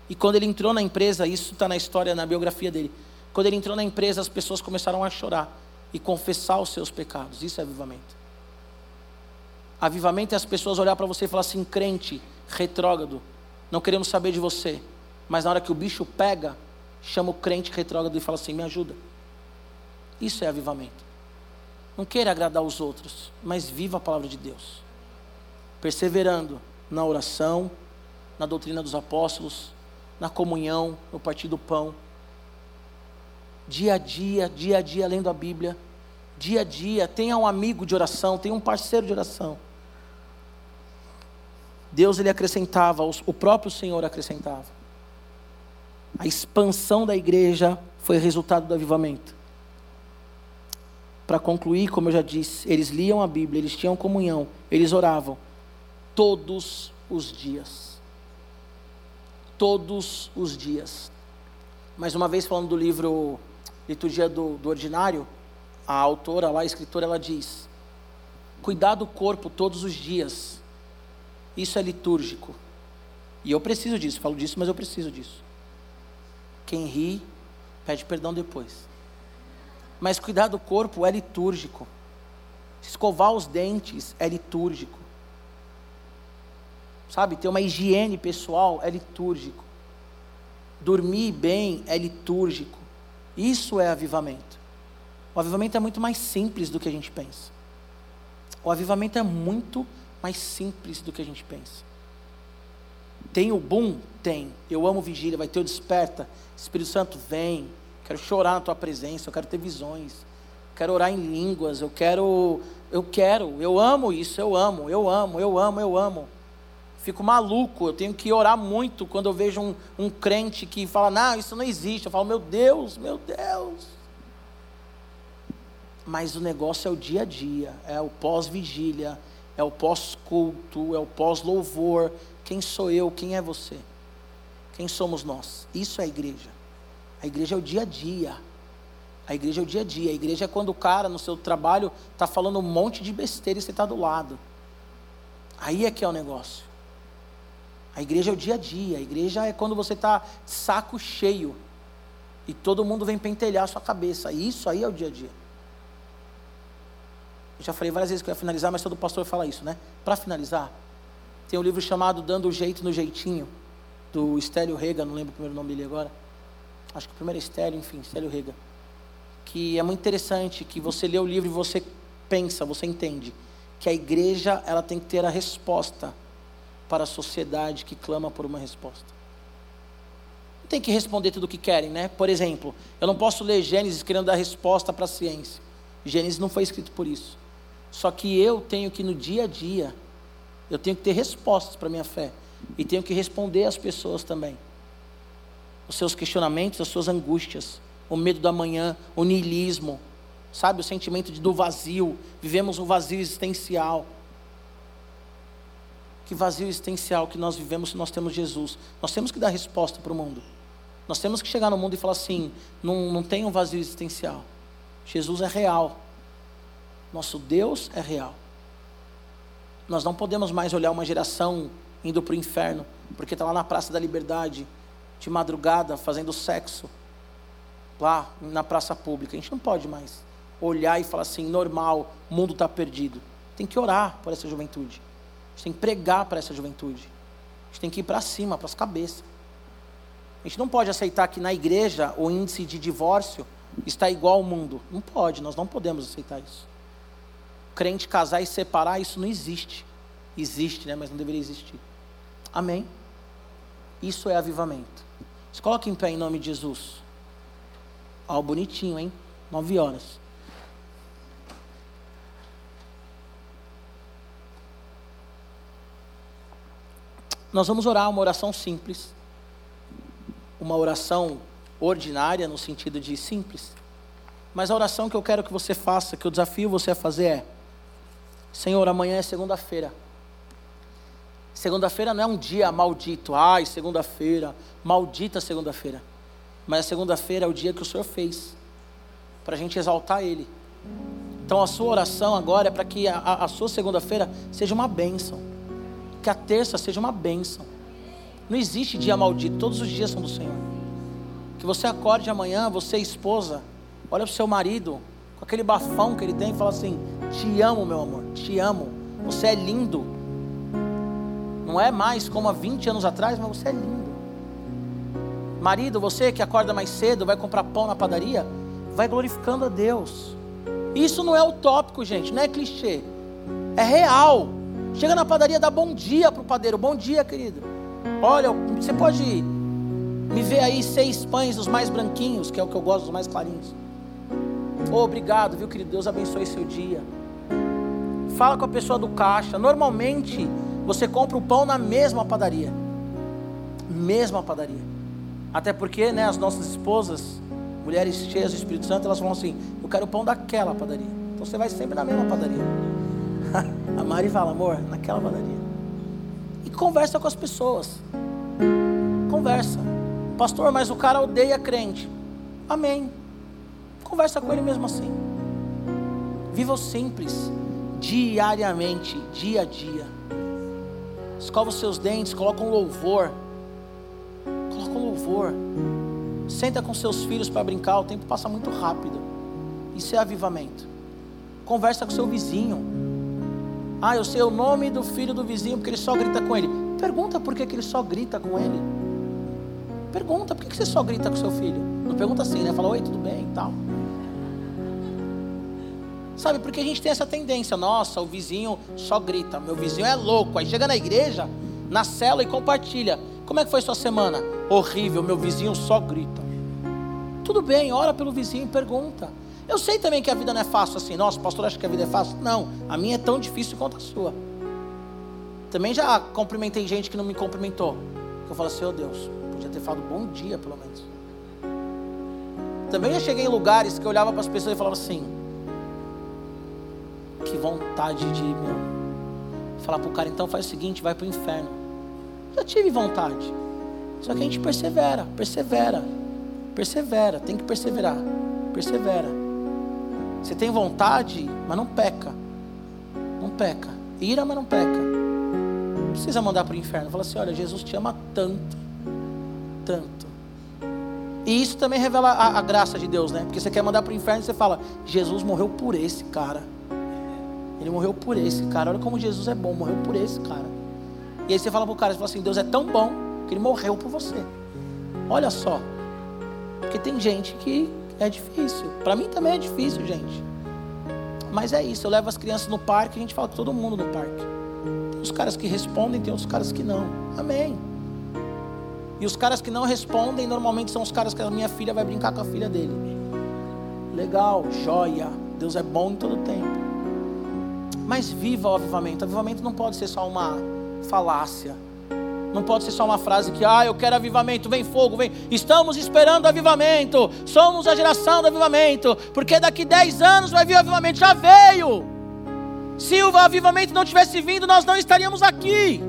E quando ele entrou na empresa, isso está na história, na biografia dele. Quando ele entrou na empresa, as pessoas começaram a chorar e confessar os seus pecados. Isso é avivamento. Avivamento é as pessoas olhar para você e falar assim: crente, retrógrado, não queremos saber de você. Mas na hora que o bicho pega, chama o crente retrógrado e fala assim: me ajuda. Isso é avivamento. Não queira agradar os outros, mas viva a palavra de Deus. Perseverando na oração, na doutrina dos apóstolos, na comunhão, no partir do pão. Dia a dia, dia a dia lendo a Bíblia. Dia a dia, tenha um amigo de oração, tenha um parceiro de oração. Deus ele acrescentava, o próprio Senhor acrescentava. A expansão da igreja foi resultado do avivamento. Para concluir, como eu já disse, eles liam a Bíblia, eles tinham comunhão, eles oravam todos os dias. Todos os dias. Mais uma vez, falando do livro Liturgia do, do Ordinário, a autora lá, a escritora, ela diz: cuidar do corpo todos os dias isso é litúrgico. E eu preciso disso, falo disso, mas eu preciso disso. Quem ri, pede perdão depois. Mas cuidar do corpo é litúrgico. Escovar os dentes é litúrgico. Sabe, ter uma higiene pessoal é litúrgico. Dormir bem é litúrgico. Isso é avivamento. O avivamento é muito mais simples do que a gente pensa. O avivamento é muito mais simples do que a gente pensa. Tem o boom? Tem. Eu amo vigília, vai ter o desperta. Espírito Santo, vem. Quero chorar na tua presença, eu quero ter visões. Quero orar em línguas, eu quero, eu quero, eu amo isso, eu amo, eu amo, eu amo, eu amo. Fico maluco, eu tenho que orar muito quando eu vejo um, um crente que fala, não, isso não existe. Eu falo, meu Deus, meu Deus. Mas o negócio é o dia a dia, é o pós-vigília, é o pós-culto, é o pós-louvor. Quem sou eu? Quem é você? Quem somos nós? Isso é a igreja. A igreja é o dia a dia. A igreja é o dia a dia. A igreja é quando o cara no seu trabalho está falando um monte de besteira e você está do lado. Aí é que é o negócio. A igreja é o dia a dia. A igreja é quando você está saco cheio e todo mundo vem pentelhar a sua cabeça. Isso aí é o dia a dia. Eu já falei várias vezes que eu ia finalizar, mas todo pastor fala isso, né? Para finalizar, tem um livro chamado Dando o Jeito no Jeitinho, do Estélio Rega, não lembro o primeiro nome dele agora. Acho que o primeiro é Estélio, enfim, Estélio Rega. Que é muito interessante que você lê o livro e você pensa, você entende que a igreja ela tem que ter a resposta para a sociedade que clama por uma resposta. Não tem que responder tudo o que querem, né? Por exemplo, eu não posso ler Gênesis querendo dar resposta para a ciência. Gênesis não foi escrito por isso. Só que eu tenho que no dia a dia, eu tenho que ter respostas para a minha fé. E tenho que responder às pessoas também. Os seus questionamentos, as suas angústias, o medo da manhã, o niilismo, sabe, o sentimento do vazio. Vivemos um vazio existencial. Que vazio existencial que nós vivemos se nós temos Jesus. Nós temos que dar resposta para o mundo. Nós temos que chegar no mundo e falar assim: não, não tem um vazio existencial. Jesus é real. Nosso Deus é real. Nós não podemos mais olhar uma geração indo para o inferno, porque está lá na Praça da Liberdade, de madrugada, fazendo sexo, lá na praça pública. A gente não pode mais olhar e falar assim: normal, o mundo está perdido. Tem que orar por essa juventude. A gente tem que pregar para essa juventude. A gente tem que ir para cima, para as cabeças. A gente não pode aceitar que na igreja o índice de divórcio está igual ao mundo. Não pode, nós não podemos aceitar isso crente casar e separar, isso não existe. Existe, né? Mas não deveria existir. Amém? Isso é avivamento. Se coloque em pé em nome de Jesus. Ó, bonitinho, hein? Nove horas. Nós vamos orar uma oração simples. Uma oração ordinária, no sentido de simples. Mas a oração que eu quero que você faça, que eu desafio você a fazer é: Senhor, amanhã é segunda-feira. Segunda-feira não é um dia maldito. Ai, segunda-feira, maldita segunda-feira. Mas a segunda-feira é o dia que o Senhor fez para a gente exaltar Ele. Então a sua oração agora é para que a, a sua segunda-feira seja uma bênção. Que a terça seja uma bênção. Não existe dia maldito, todos os dias são do Senhor. Que você acorde amanhã, você esposa, olha para o seu marido, com aquele bafão que ele tem, e fala assim: Te amo, meu amor, te amo. Você é lindo. Não é mais como há 20 anos atrás, mas você é lindo. Marido, você que acorda mais cedo, vai comprar pão na padaria, vai glorificando a Deus. Isso não é utópico, gente, não é clichê. É real. Chega na padaria, dá bom dia para o padeiro. Bom dia, querido. Olha, você pode me ver aí seis pães, os mais branquinhos, que é o que eu gosto, os mais clarinhos. Oh, obrigado, viu, querido? Deus abençoe seu dia. Fala com a pessoa do caixa. Normalmente, você compra o pão na mesma padaria. Mesma padaria. Até porque, né, as nossas esposas, mulheres cheias do Espírito Santo, elas falam assim: Eu quero o pão daquela padaria. Então você vai sempre na mesma padaria. a Mari fala: Amor, naquela padaria. E conversa com as pessoas. Conversa. Pastor, mas o cara odeia crente. Amém. Conversa com ele mesmo assim. Viva o simples, diariamente, dia a dia. Escova os seus dentes, coloca um louvor. Coloca um louvor. Senta com seus filhos para brincar, o tempo passa muito rápido. Isso é avivamento. Conversa com seu vizinho. Ah, eu sei o nome do filho do vizinho porque ele só grita com ele. Pergunta por que, que ele só grita com ele. Pergunta por que, que você só grita com seu filho. Não pergunta assim, né? Fala, oi, tudo bem e tal. Sabe, porque a gente tem essa tendência, nossa, o vizinho só grita, meu vizinho é louco. Aí chega na igreja, na cela e compartilha. Como é que foi sua semana? horrível, meu vizinho só grita. Tudo bem, ora pelo vizinho e pergunta. Eu sei também que a vida não é fácil assim. Nossa, pastor acha que a vida é fácil? Não, a minha é tão difícil quanto a sua. Também já cumprimentei gente que não me cumprimentou. Eu falo assim, oh Deus, podia ter falado bom dia pelo menos. Também já cheguei em lugares que eu olhava para as pessoas e falava assim, que vontade de meu, falar para o cara, então faz o seguinte, vai para o inferno. Já tive vontade. Só que a gente persevera, persevera, persevera, tem que perseverar, persevera. Você tem vontade, mas não peca, não peca, ira, mas não peca. Não precisa mandar para o inferno. Fala assim: olha, Jesus te ama tanto, tanto. E isso também revela a, a graça de Deus, né? Porque você quer mandar para o inferno e você fala: Jesus morreu por esse cara. Ele morreu por esse cara. Olha como Jesus é bom, morreu por esse cara. E aí você fala para o cara, você fala assim: Deus é tão bom que ele morreu por você. Olha só. Porque tem gente que é difícil. Para mim também é difícil, gente. Mas é isso, eu levo as crianças no parque, a gente fala com todo mundo no parque. Tem os caras que respondem, tem outros caras que não. Amém. E os caras que não respondem, normalmente são os caras que a minha filha vai brincar com a filha dele. Legal, joia. Deus é bom em todo tempo. Mas viva o avivamento. O avivamento não pode ser só uma falácia. Não pode ser só uma frase que, ah, eu quero avivamento, vem fogo, vem. Estamos esperando avivamento, somos a geração do avivamento, porque daqui 10 anos vai vir o avivamento, já veio. Se o avivamento não tivesse vindo, nós não estaríamos aqui.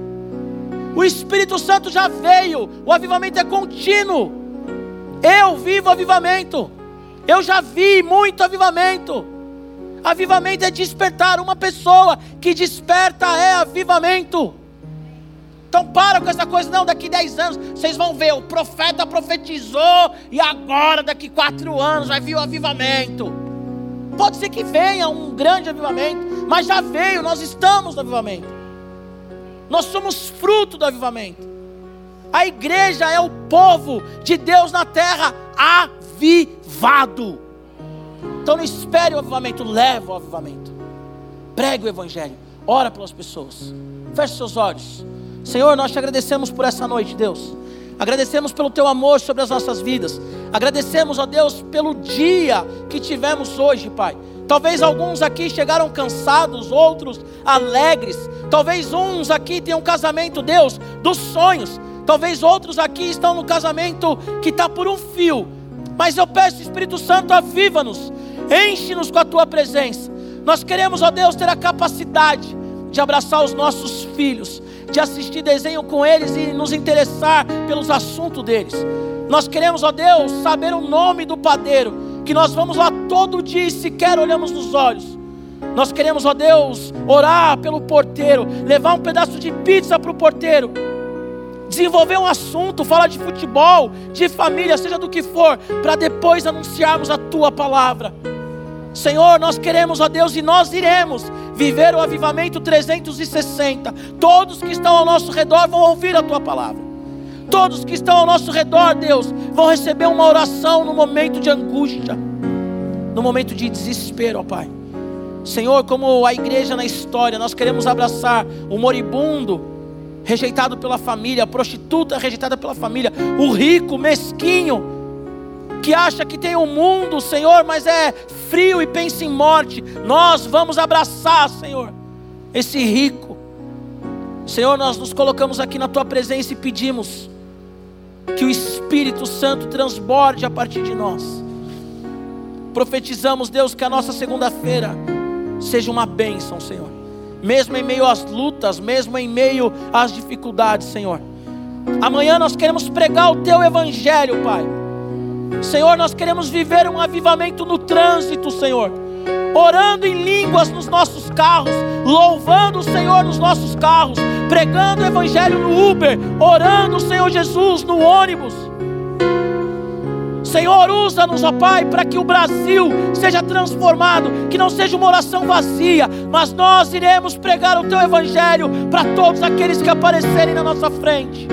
O Espírito Santo já veio, o avivamento é contínuo. Eu vivo avivamento, eu já vi muito avivamento. Avivamento é despertar, uma pessoa que desperta é avivamento. Então para com essa coisa, não, daqui 10 anos vocês vão ver, o profeta profetizou e agora daqui quatro anos vai vir o avivamento. Pode ser que venha um grande avivamento, mas já veio, nós estamos no avivamento. Nós somos fruto do avivamento. A igreja é o povo de Deus na terra avivado. Então não espere o avivamento, leva o avivamento. Pregue o evangelho, ora pelas pessoas. Feche seus olhos. Senhor, nós te agradecemos por essa noite, Deus. Agradecemos pelo teu amor sobre as nossas vidas. Agradecemos, ó Deus, pelo dia que tivemos hoje, Pai. Talvez alguns aqui chegaram cansados, outros alegres. Talvez uns aqui tenham um casamento, Deus, dos sonhos. Talvez outros aqui estão no casamento que está por um fio. Mas eu peço, Espírito Santo, aviva-nos. Enche-nos com a tua presença. Nós queremos, ó Deus, ter a capacidade de abraçar os nossos filhos, de assistir desenho com eles e nos interessar pelos assuntos deles. Nós queremos, ó Deus, saber o nome do padeiro, que nós vamos lá todo dia e sequer olhamos nos olhos. Nós queremos, ó Deus, orar pelo porteiro, levar um pedaço de pizza para o porteiro, desenvolver um assunto, falar de futebol, de família, seja do que for, para depois anunciarmos a tua palavra. Senhor, nós queremos, ó Deus, e nós iremos viver o avivamento 360. Todos que estão ao nosso redor vão ouvir a tua palavra. Todos que estão ao nosso redor, Deus, vão receber uma oração no momento de angústia, no momento de desespero, ó Pai. Senhor, como a igreja na história, nós queremos abraçar o moribundo, rejeitado pela família, a prostituta rejeitada pela família, o rico, mesquinho, que acha que tem o um mundo, Senhor, mas é frio e pensa em morte. Nós vamos abraçar, Senhor, esse rico. Senhor, nós nos colocamos aqui na tua presença e pedimos que o Espírito Santo transborde a partir de nós. Profetizamos, Deus, que a nossa segunda-feira seja uma bênção, Senhor. Mesmo em meio às lutas, mesmo em meio às dificuldades, Senhor. Amanhã nós queremos pregar o Teu Evangelho, Pai. Senhor, nós queremos viver um avivamento no trânsito, Senhor. Orando em línguas nos nossos carros, louvando o Senhor nos nossos carros, pregando o Evangelho no Uber, orando o Senhor Jesus no ônibus. Senhor, usa-nos, ó Pai, para que o Brasil seja transformado, que não seja uma oração vazia, mas nós iremos pregar o Teu Evangelho para todos aqueles que aparecerem na nossa frente.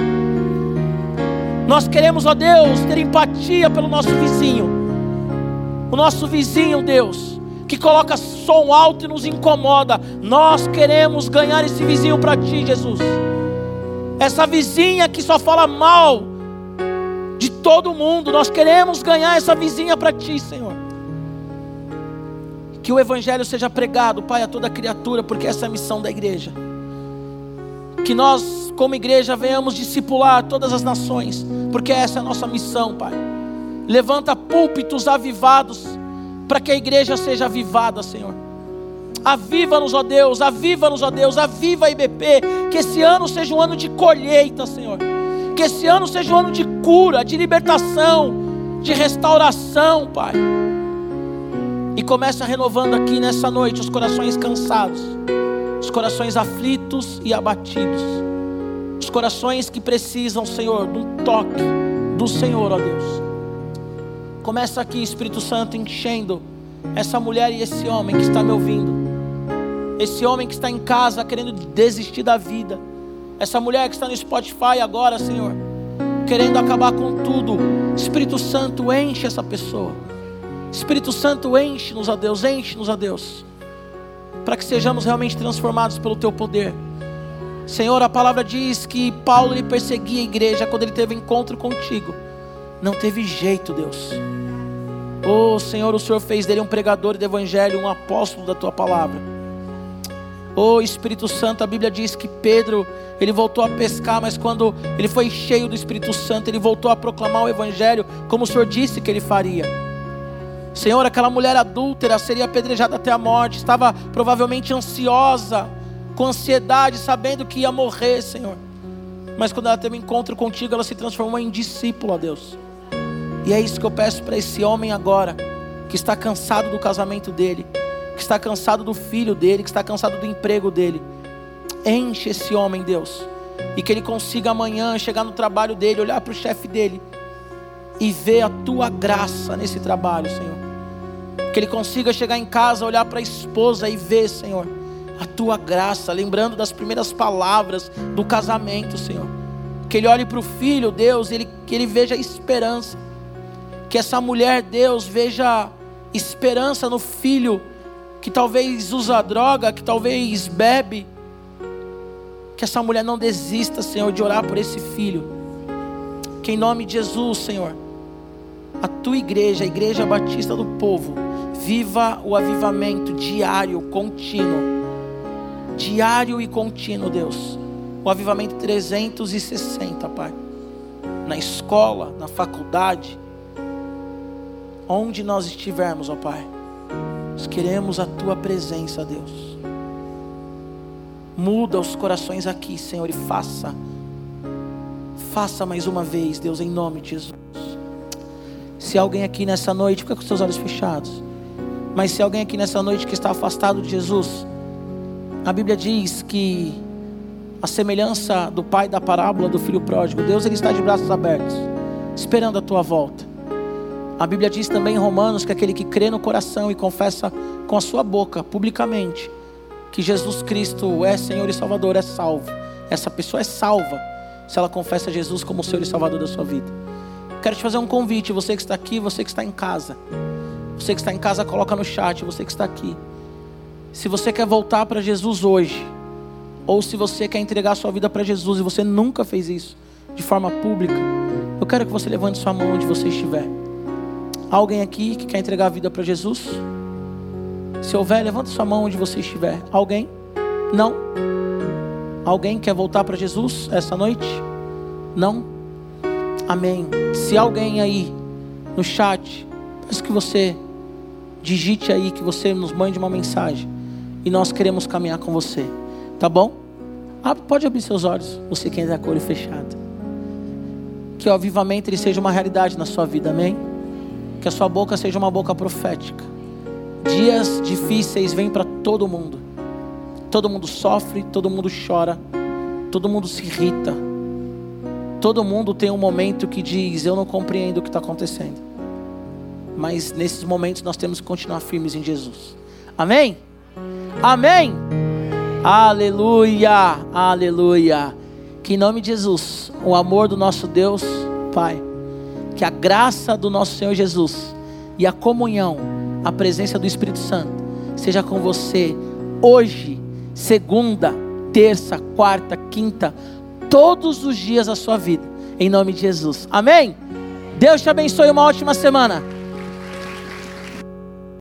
Nós queremos, ó Deus, ter empatia pelo nosso vizinho, o nosso vizinho, Deus, que coloca som alto e nos incomoda. Nós queremos ganhar esse vizinho para Ti, Jesus. Essa vizinha que só fala mal de todo mundo. Nós queremos ganhar essa vizinha para ti, Senhor. Que o Evangelho seja pregado, Pai, a toda criatura, porque essa é a missão da igreja. Que nós, como igreja, venhamos discipular todas as nações, porque essa é a nossa missão, Pai. Levanta púlpitos avivados, para que a igreja seja avivada, Senhor. Aviva-nos, ó Deus, aviva-nos, ó Deus, aviva a IBP, que esse ano seja um ano de colheita, Senhor que esse ano seja um ano de cura, de libertação, de restauração, Pai. E começa renovando aqui nessa noite os corações cansados, os corações aflitos e abatidos, os corações que precisam, Senhor, de um toque do Senhor, ó Deus. Começa aqui, Espírito Santo, enchendo essa mulher e esse homem que está me ouvindo, esse homem que está em casa querendo desistir da vida essa mulher que está no Spotify agora, Senhor, querendo acabar com tudo. Espírito Santo, enche essa pessoa. Espírito Santo, enche-nos a Deus, enche-nos a Deus. Para que sejamos realmente transformados pelo Teu poder. Senhor, a palavra diz que Paulo ele perseguia a igreja quando ele teve encontro contigo. Não teve jeito, Deus. Oh, Senhor, o Senhor fez dele um pregador do evangelho, um apóstolo da tua palavra. Oh, Espírito Santo, a Bíblia diz que Pedro ele voltou a pescar, mas quando ele foi cheio do Espírito Santo, ele voltou a proclamar o Evangelho, como o Senhor disse que ele faria. Senhor, aquela mulher adúltera seria apedrejada até a morte, estava provavelmente ansiosa, com ansiedade, sabendo que ia morrer, Senhor. Mas quando ela teve um encontro contigo, ela se transformou em discípulo, a Deus. E é isso que eu peço para esse homem agora, que está cansado do casamento dele, que está cansado do filho dele, que está cansado do emprego dele Enche esse homem, Deus. E que ele consiga amanhã chegar no trabalho dele, olhar para o chefe dele e ver a tua graça nesse trabalho, Senhor. Que ele consiga chegar em casa, olhar para a esposa e ver, Senhor, a tua graça, lembrando das primeiras palavras do casamento, Senhor. Que ele olhe para o filho, Deus, ele, que ele veja esperança. Que essa mulher, Deus, veja esperança no filho que talvez usa droga, que talvez bebe que essa mulher não desista, Senhor, de orar por esse filho. Que em nome de Jesus, Senhor, a tua igreja, a igreja batista do povo, viva o avivamento diário, contínuo. Diário e contínuo, Deus. O avivamento 360, Pai. Na escola, na faculdade, onde nós estivermos, ó Pai. Nós queremos a tua presença, Deus. Muda os corações aqui, Senhor, e faça. Faça mais uma vez, Deus, em nome de Jesus. Se alguém aqui nessa noite, fica com seus olhos fechados. Mas se alguém aqui nessa noite que está afastado de Jesus, a Bíblia diz que a semelhança do pai da parábola do filho pródigo, Deus ele está de braços abertos, esperando a tua volta. A Bíblia diz também em Romanos que aquele que crê no coração e confessa com a sua boca, publicamente, que Jesus Cristo é Senhor e Salvador, é salvo. Essa pessoa é salva se ela confessa Jesus como Senhor e Salvador da sua vida. Quero te fazer um convite, você que está aqui, você que está em casa. Você que está em casa, coloca no chat, você que está aqui. Se você quer voltar para Jesus hoje, ou se você quer entregar sua vida para Jesus e você nunca fez isso de forma pública, eu quero que você levante sua mão onde você estiver. Alguém aqui que quer entregar a vida para Jesus? Se houver, levante sua mão onde você estiver. Alguém? Não? Alguém quer voltar para Jesus essa noite? Não? Amém. Se alguém aí no chat, peço que você digite aí, que você nos mande uma mensagem. E nós queremos caminhar com você. Tá bom? Ah, pode abrir seus olhos, você que está com o olho fechado. Que o avivamento ele seja uma realidade na sua vida, amém? Que a sua boca seja uma boca profética. Dias difíceis vêm para todo mundo. Todo mundo sofre, todo mundo chora, todo mundo se irrita. Todo mundo tem um momento que diz: Eu não compreendo o que está acontecendo. Mas nesses momentos nós temos que continuar firmes em Jesus. Amém? Amém? Aleluia, aleluia. Que em nome de Jesus, o amor do nosso Deus, Pai, que a graça do nosso Senhor Jesus e a comunhão, a presença do Espírito Santo, seja com você hoje, segunda, terça, quarta, quinta, todos os dias da sua vida, em nome de Jesus. Amém? Deus te abençoe, uma ótima semana.